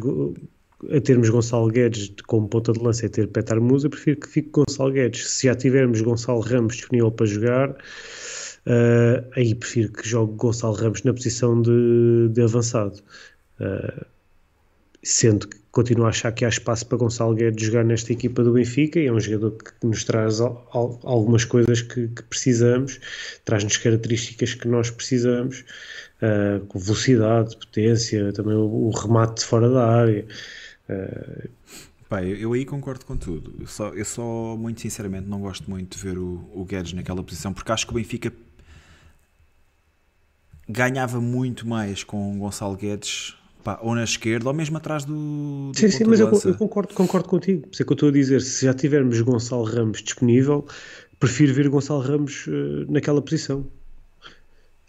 a termos Gonçalo Guedes como ponta de lança e ter Petar Musa, prefiro que fique Gonçalo Guedes. Se já tivermos Gonçalo Ramos disponível para jogar, uh, aí prefiro que jogue Gonçalo Ramos na posição de, de avançado. Uh, sendo que continuo a achar que há espaço para Gonçalo Guedes jogar nesta equipa do Benfica e é um jogador que nos traz al, al, algumas coisas que, que precisamos, traz-nos características que nós precisamos, uh, com velocidade, potência, também o, o remate de fora da área. Uh... Pá, eu, eu, aí concordo com tudo. Eu só, eu só, muito sinceramente, não gosto muito de ver o, o Guedes naquela posição, porque acho que o Benfica ganhava muito mais com o Gonçalo Guedes pá, ou na esquerda ou mesmo atrás do. do sim, sim, mas eu, eu, concordo, concordo contigo. Por isso é que eu estou a dizer: se já tivermos Gonçalo Ramos disponível, prefiro ver Gonçalo Ramos uh, naquela posição.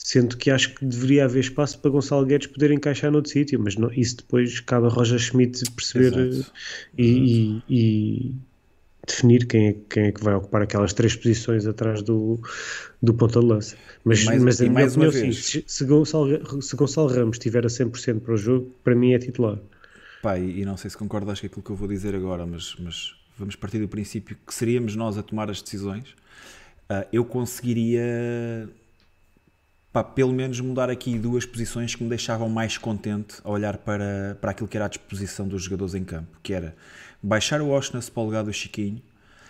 Sendo que acho que deveria haver espaço para Gonçalo Guedes poder encaixar noutro sítio, mas não, isso depois cabe a Roger Schmidt perceber eh, e, e, e, definir quem é, quem é que vai ocupar aquelas três posições atrás do, do ponta de lança. Mas, mais, mas a minha opinião, sim, se, se, Gonçalo, se Gonçalo Ramos estiver a 100% para o jogo, para mim é titular. Pá, e, e não sei se concordas com aquilo que eu vou dizer agora, mas, mas vamos partir do princípio que seríamos nós a tomar as decisões. Uh, eu conseguiria pá, pelo menos mudar aqui duas posições que me deixavam mais contente a olhar para, para aquilo que era a disposição dos jogadores em campo, que era baixar o Oshness para o lugar do Chiquinho,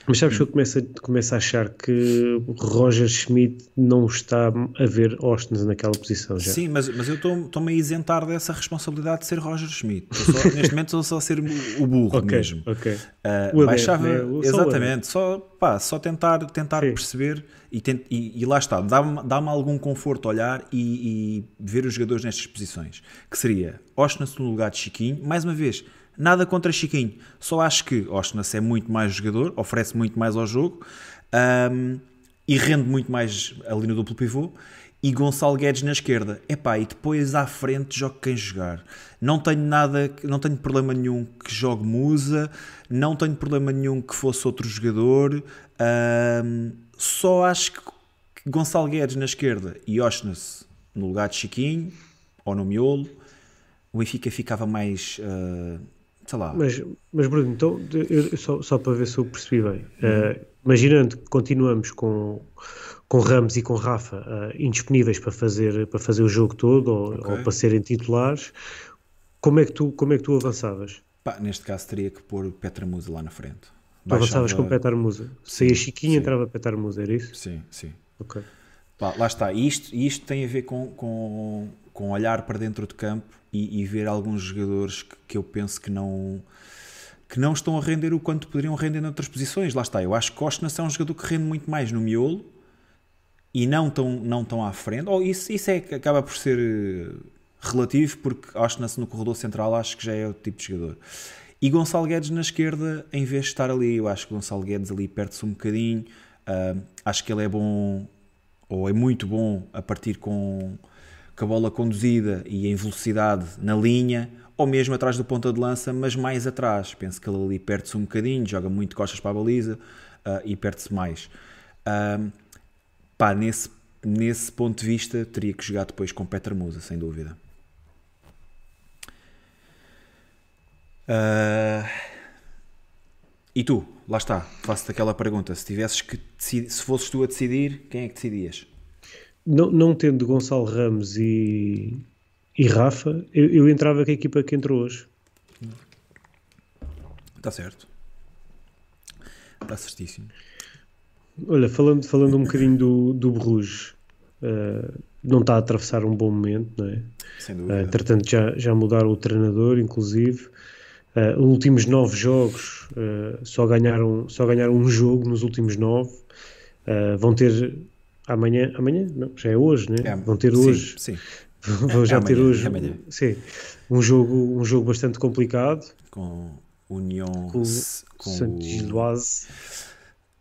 mas sabes que eu começo a, começo a achar que Roger Schmidt não está a ver Austin naquela posição já. Sim, mas, mas eu estou-me a isentar dessa responsabilidade de ser Roger Schmidt. Só, neste momento estou só a ser o burro okay, mesmo. Ok. Uh, baixava, né? exatamente, só, pá, só tentar, tentar perceber e, tent, e, e, lá está, dá-me dá algum conforto olhar e, e, ver os jogadores nestas posições. Que seria Austin no lugar de Chiquinho, mais uma vez Nada contra Chiquinho, só acho que Osnas é muito mais jogador, oferece muito mais ao jogo um, e rende muito mais ali no duplo pivô. E Gonçalo Guedes na esquerda. Epá, e depois à frente jogo quem jogar. Não tenho nada, não tenho problema nenhum que jogue Musa, não tenho problema nenhum que fosse outro jogador. Um, só acho que Gonçalo Guedes na esquerda e Osnas no lugar de Chiquinho ou no miolo o Benfica ficava mais. Uh, sei lá. Mas, mas Bruno, então, eu, só, só para ver se eu percebi bem, uh, imaginando que continuamos com, com Ramos e com Rafa uh, indisponíveis para fazer, para fazer o jogo todo ou, okay. ou, para serem titulares, como é que tu, como é que tu avançavas? Pá, neste caso teria que pôr Petra Musa lá na frente. Tu avançavas com Petar Musa. Saía Chiquinho e entrava Petar Musa, era isso? Sim, sim. Ok. Pá, lá está. E isto, isto tem a ver com, com, com olhar para dentro de campo e, e ver alguns jogadores que, que, eu penso que não que não estão a render o quanto poderiam render noutras posições. Lá está. Eu acho que Costnas é um jogador que rende muito mais no miolo e não tão, não tão à frente. Ou isso, isso é, acaba por ser eh, relativo, porque Costnas no corredor central acho que já é o tipo de jogador. E Gonçalo Guedes na esquerda, em vez de estar ali, eu acho que Gonçalo Guedes ali perde-se um bocadinho. Uh, acho que ele é bom, ou é muito bom, a partir com, com a bola conduzida e em velocidade na linha, ou mesmo atrás do ponta de lança, mas mais atrás. Penso que ele ali perde-se um bocadinho, joga muito costas para a baliza uh, e perde-se mais. Uh, pá, nesse, nesse ponto de vista, teria que jogar depois com Petra Musa, sem dúvida. Uh, e tu, lá está, faço-te aquela pergunta: se tivesses que se fosses tu a decidir, quem é que decidias? Não, não tendo Gonçalo Ramos e, e Rafa, eu, eu entrava com a equipa que entrou hoje. Está certo. Está certíssimo. Olha, falando, falando um bocadinho do, do Bruges, uh, não está a atravessar um bom momento, não é? Sem dúvida. Uh, entretanto, já, já mudaram o treinador, inclusive. Uh, últimos nove jogos uh, só, ganharam, só ganharam um jogo nos últimos nove. Vão ter amanhã, amanhã? Não, já é hoje, né? É, vão ter sim, hoje. Sim. Vão já é ter hoje. É sim, um jogo, um jogo bastante complicado. Com União com, com Saint-Gilloise.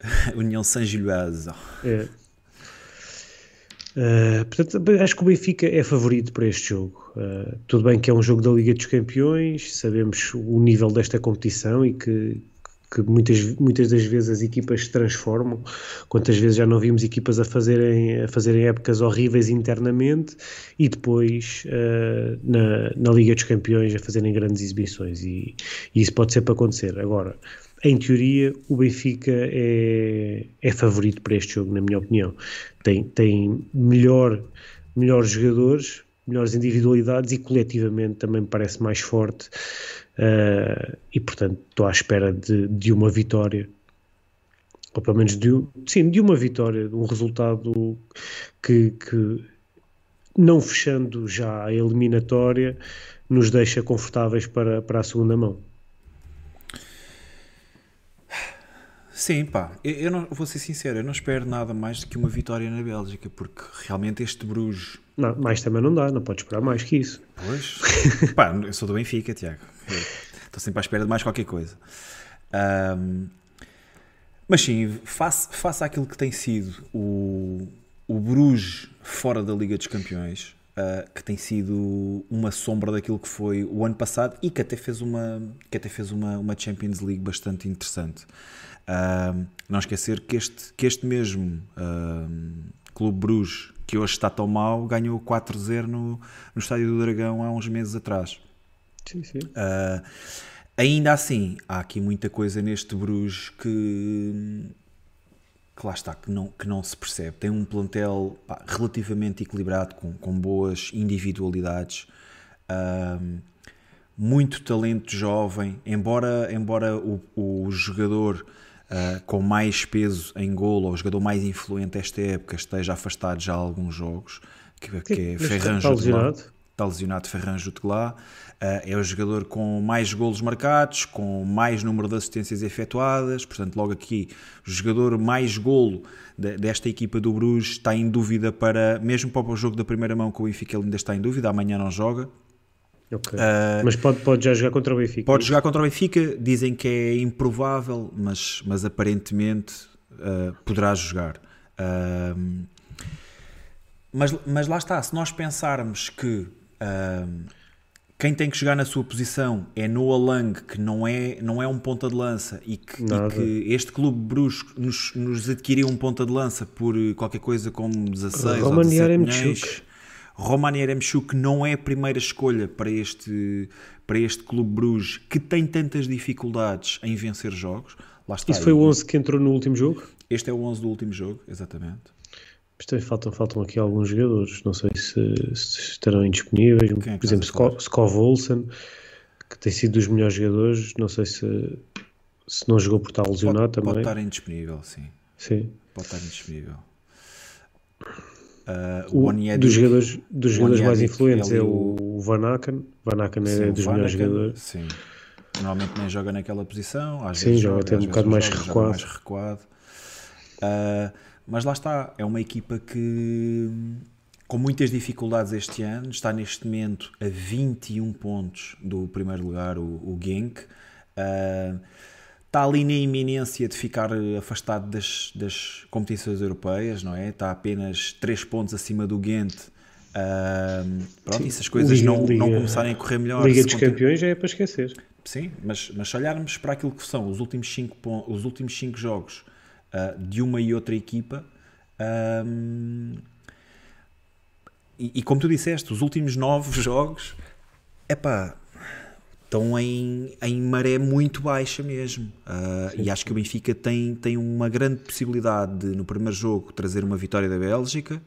União Saint-Gilloise. É. Uh, portanto, acho que o Benfica é favorito para este jogo. Uh, tudo bem que é um jogo da Liga dos Campeões, sabemos o nível desta competição e que, que muitas, muitas das vezes as equipas se transformam. Quantas vezes já não vimos equipas a fazerem, a fazerem épocas horríveis internamente e depois uh, na, na Liga dos Campeões a fazerem grandes exibições. E, e isso pode ser para acontecer. Agora, em teoria, o Benfica é, é favorito para este jogo, na minha opinião. Tem, tem melhor, melhores jogadores, melhores individualidades e coletivamente também parece mais forte. Uh, e portanto, estou à espera de, de uma vitória ou pelo menos de, sim, de uma vitória, de um resultado que, que, não fechando já a eliminatória, nos deixa confortáveis para, para a segunda mão. Sim, pá, eu, não, vou ser sincero, eu não espero nada mais do que uma vitória na Bélgica, porque realmente este Bruges. Não, mais também não dá, não pode esperar mais que isso. Pois, pá, eu sou do Benfica, Tiago. Estou sempre à espera de mais qualquer coisa. Um, mas sim, face, face àquilo que tem sido o, o Bruges fora da Liga dos Campeões, uh, que tem sido uma sombra daquilo que foi o ano passado e que até fez uma, que até fez uma, uma Champions League bastante interessante. Uh, não esquecer que este, que este mesmo uh, Clube Bruges, que hoje está tão mal, ganhou 4-0 no, no Estádio do Dragão há uns meses atrás. Sim, sim. Uh, ainda assim, há aqui muita coisa neste Bruges que, que lá está, que não, que não se percebe. Tem um plantel pá, relativamente equilibrado, com, com boas individualidades. Uh, muito talento jovem, embora, embora o, o jogador uh, com mais peso em golo, ou o jogador mais influente esta época, esteja afastado já há alguns jogos, que, que é Ferran lesionado. Está lesionado Ferran Juteglá. Uh, é o jogador com mais golos marcados, com mais número de assistências efetuadas, portanto, logo aqui, o jogador mais golo de, desta equipa do Bruges está em dúvida para, mesmo para o jogo da primeira mão, que o Benfica ainda está em dúvida, amanhã não joga, Okay. Uh, mas pode, pode já jogar contra o Benfica? Pode jogar contra o Benfica, dizem que é improvável, mas, mas aparentemente uh, poderá jogar. Uh, mas, mas lá está, se nós pensarmos que quem tem que jogar na sua posição é Noah Lang, que não é, não é um ponta de lança, e que, e que este clube brusco nos, nos adquiriu um ponta de lança por qualquer coisa como 16 ou 17 milhões. Roman Yaremchuk não é a primeira escolha para este, para este Clube Bruges que tem tantas dificuldades em vencer jogos. Lá está. Isso foi o 11 que entrou no último jogo? Este é o 11 do último jogo, exatamente. Mas também faltam, faltam aqui alguns jogadores, não sei se, se estarão indisponíveis. É Por exemplo? Skov Skov Olsen, que tem sido dos melhores jogadores, não sei se, se não jogou por estar lesionado Pode, pode também. estar indisponível, sim. Sim. Pode estar indisponível. Ah, O, Onyedin- dos jogadores, dos o jogadores mais influentes ele é e o Van Aken. Van Aken Sim, é o dos melhores jogadores. Sim. Normalmente nem joga naquela posição. Às Sim, vezes joga até um bocado mais joga, recuado. mais recuado. Ah, mas lá está, é uma equipa que com muitas dificuldades este ano, está neste momento a 21 pontos do primeiro lugar, o, o Genk. Ah, está ali na iminência de ficar afastado das, das competições europeias, não é? Está apenas 3 pontos acima do Ghent. Ah, pronto, e se as coisas Liga- não, não Liga- começarem a correr melhor, Liga dos Campeões já é para esquecer. Sim, mas, mas se olharmos para aquilo que são os últimos cinco, pon- os últimos cinco jogos ah, de uma e outra equipa, ahm, e, e como tu disseste, os últimos nove jogos, epá, estão em, em maré muito baixa mesmo. Ah, e acho que o Benfica tem, tem uma grande possibilidade de, no primeiro jogo, trazer uma vitória da Bélgica.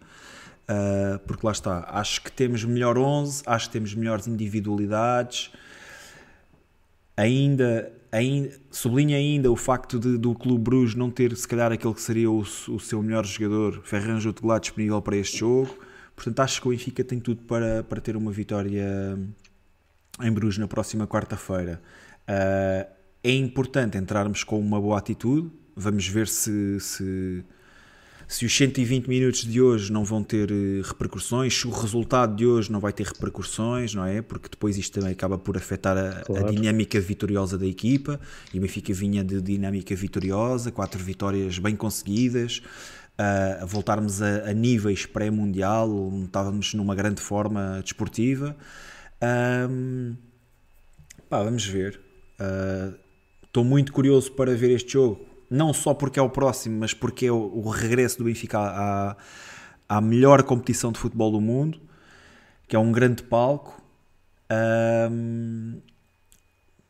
ah, porque lá está, acho que temos melhor 11, acho que temos melhores individualidades, ainda, ainda sublinha ainda o facto de, do Clube Bruges não ter se calhar aquele que seria o, o seu melhor jogador, Ferran Jutglá, disponível para este jogo. Portanto, acho que o Benfica tem tudo para, para ter uma vitória em Bruges na próxima quarta-feira. Ah, é importante entrarmos com uma boa atitude. Vamos ver se, se, se os 120 minutos de hoje não vão ter eh, repercussões, se o resultado de hoje não vai ter repercussões, não é? Porque depois isto também acaba por afetar a, a Claro. dinâmica vitoriosa da equipa. E o Benfica vinha de dinâmica vitoriosa, quatro vitórias bem conseguidas. ah, a voltarmos a, a níveis pré-mundial, onde estávamos numa grande forma desportiva. Ahm, pá, vamos ver. Ah, Estou muito curioso para ver este jogo, não só porque é o próximo, mas porque é o, o regresso do Benfica à, à melhor competição de futebol do mundo, que é um grande palco. Ahm,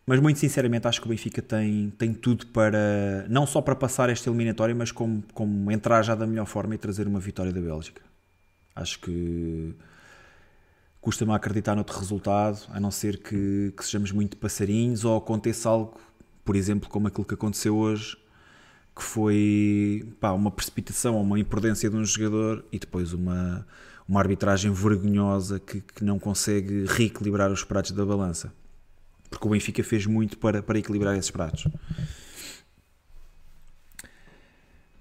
mas muito sinceramente acho que o Benfica tem, tem tudo para não só para passar esta eliminatória, mas como, como entrar já da melhor forma e trazer uma vitória da Bélgica. Acho que custa-me acreditar noutro resultado, a não ser que, que sejamos muito passarinhos ou aconteça algo, por exemplo, como aquilo que aconteceu hoje, que foi pá, uma precipitação ou uma imprudência de um jogador e depois uma, uma arbitragem vergonhosa que, que não consegue reequilibrar os pratos da balança. Porque o Benfica fez muito para, para equilibrar esses pratos.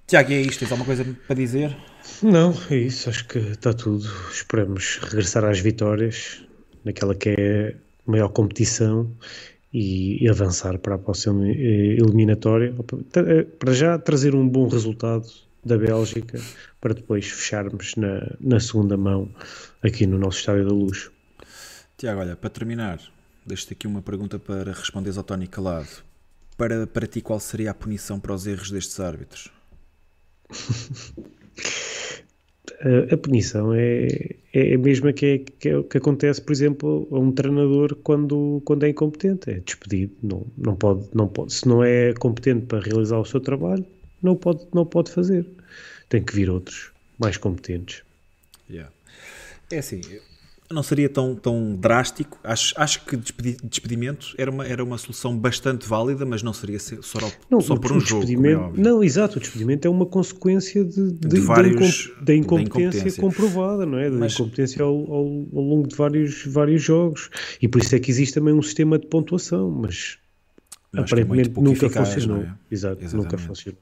Tiago, é isto? Tens alguma coisa para dizer? Não, é isso, acho que está tudo. Esperamos regressar às vitórias naquela que é a maior competição e, e avançar para a próxima eh, eliminatória. Tra- Para já trazer um bom resultado da Bélgica para depois fecharmos na, na segunda mão aqui no nosso Estádio da Luz. Tiago, olha, para terminar, deixo-te aqui uma pergunta para responderes ao Tony Calado. Para, para ti, qual seria a punição para os erros destes árbitros? A, punição é, é a mesma que, é, que, é que acontece, por exemplo, a um treinador quando, quando é incompetente. É despedido. Não, não pode, não pode, se não é competente para realizar o seu trabalho, não pode, não pode fazer. Tem que vir outros mais competentes. Yeah. É assim, não seria tão, tão drástico. Acho, acho que despedi- despedimento era uma, era uma solução bastante válida, mas não seria ser- só, Não, só por um jogo. é não, exato, o despedimento é uma consequência de, de- De da vários- incom- da, da incompetência incompetência. comprovada, não é? Da Mas- incompetência ao, ao- ao longo de vários, vários jogos. E por isso é que existe também um sistema de pontuação, mas, é aparentemente pouco nunca eficaz, funcionou. é? Exato, nunca Exatamente. funcionou.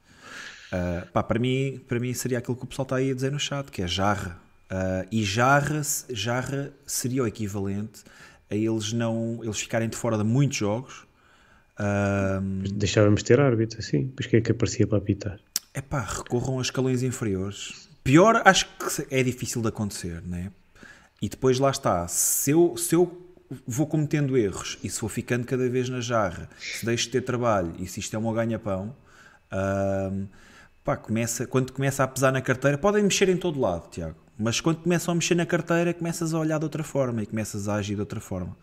Uh, pá, para, mim, para mim seria aquilo que o pessoal está aí a dizer no chat, que é jarra. Uh, e jarra, jarra seria o equivalente a eles não eles ficarem de fora de muitos jogos. Uh, Deixávamos de ter árbitro, assim, pois que é que aparecia para apitar? é pá, recorram a escalões inferiores. Pior, acho que é difícil de acontecer, né? E depois lá está, se eu, se eu vou cometendo erros e se vou ficando cada vez na jarra, se deixo de ter trabalho e se isto é um ganha-pão, ahm, pá, começa, quando começa a pesar na carteira, podem mexer em todo lado, Tiago, mas quando começam a mexer na carteira, começas a olhar de outra forma e começas a agir de outra forma.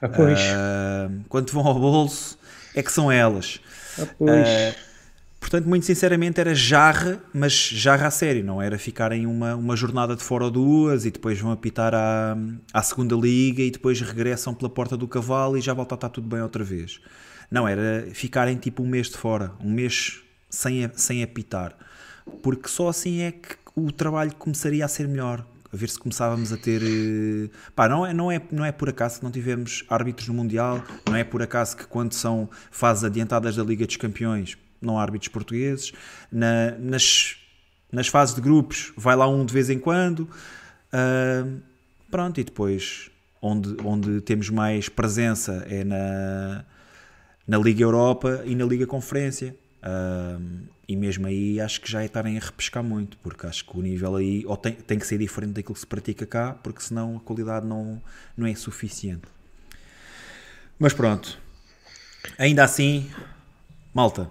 Ah, pois. Uh, quando vão ao bolso, é que são elas. Ah, pois. Uh, Portanto, muito sinceramente, era jarra, mas jarra a sério, não era ficarem uma, uma jornada de fora ou duas e depois vão apitar à, à segunda liga e depois regressam pela porta do cavalo e já volta a estar tudo bem outra vez. Não, era ficarem tipo um mês de fora, um mês sem, sem apitar, porque só assim é que o trabalho começaria a ser melhor. A ver se começávamos a ter. eh, Pá, não é, não, é, não é por acaso que não tivemos árbitros no Mundial, não é por acaso que quando são fases adiantadas da Liga dos Campeões não há árbitros portugueses. Na- nas, nas fases de grupos vai lá um de vez em quando. Ah, pronto, e depois onde, onde temos mais presença é na, na Liga Europa e na Liga Conferência. Ah, e mesmo aí acho que já é estarem a repescar muito, porque acho que o nível aí ou tem, tem que ser diferente daquilo que se pratica cá, porque senão a qualidade não, não é suficiente. Mas pronto, ainda assim, malta,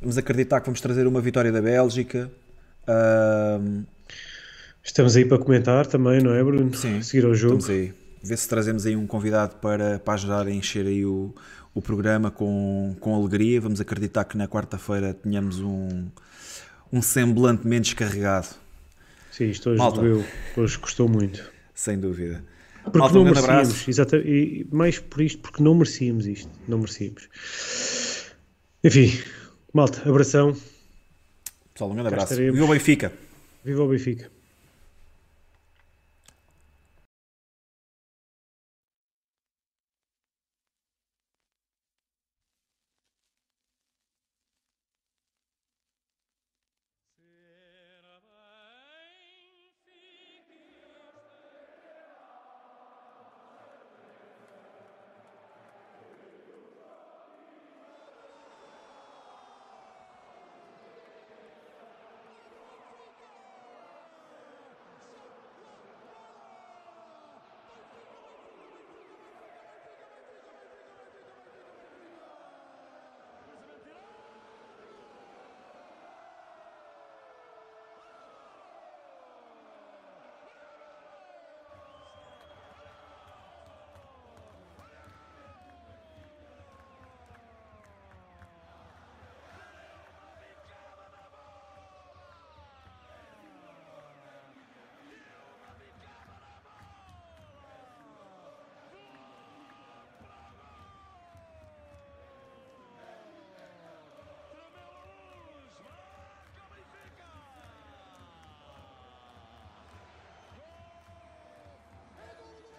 vamos acreditar que vamos trazer uma vitória da Bélgica. Ah, Estamos aí para comentar também, não é, Bruno? Sim, Seguir ao jogo. Estamos aí. Ver se trazemos aí um convidado para, para ajudar a encher aí o, o programa com, com alegria. Vamos acreditar que na quarta-feira tenhamos um, um semblante menos carregado, Sim, isto hoje Malta. doeu. Hoje custou muito. sem dúvida. Porque Malta, não um merecíamos, abraço. exata, e mais por isto, porque não merecíamos isto. Não merecíamos. Enfim, malta, abração. Pessoal, um grande abraço. Viva o Benfica! Viva o Benfica.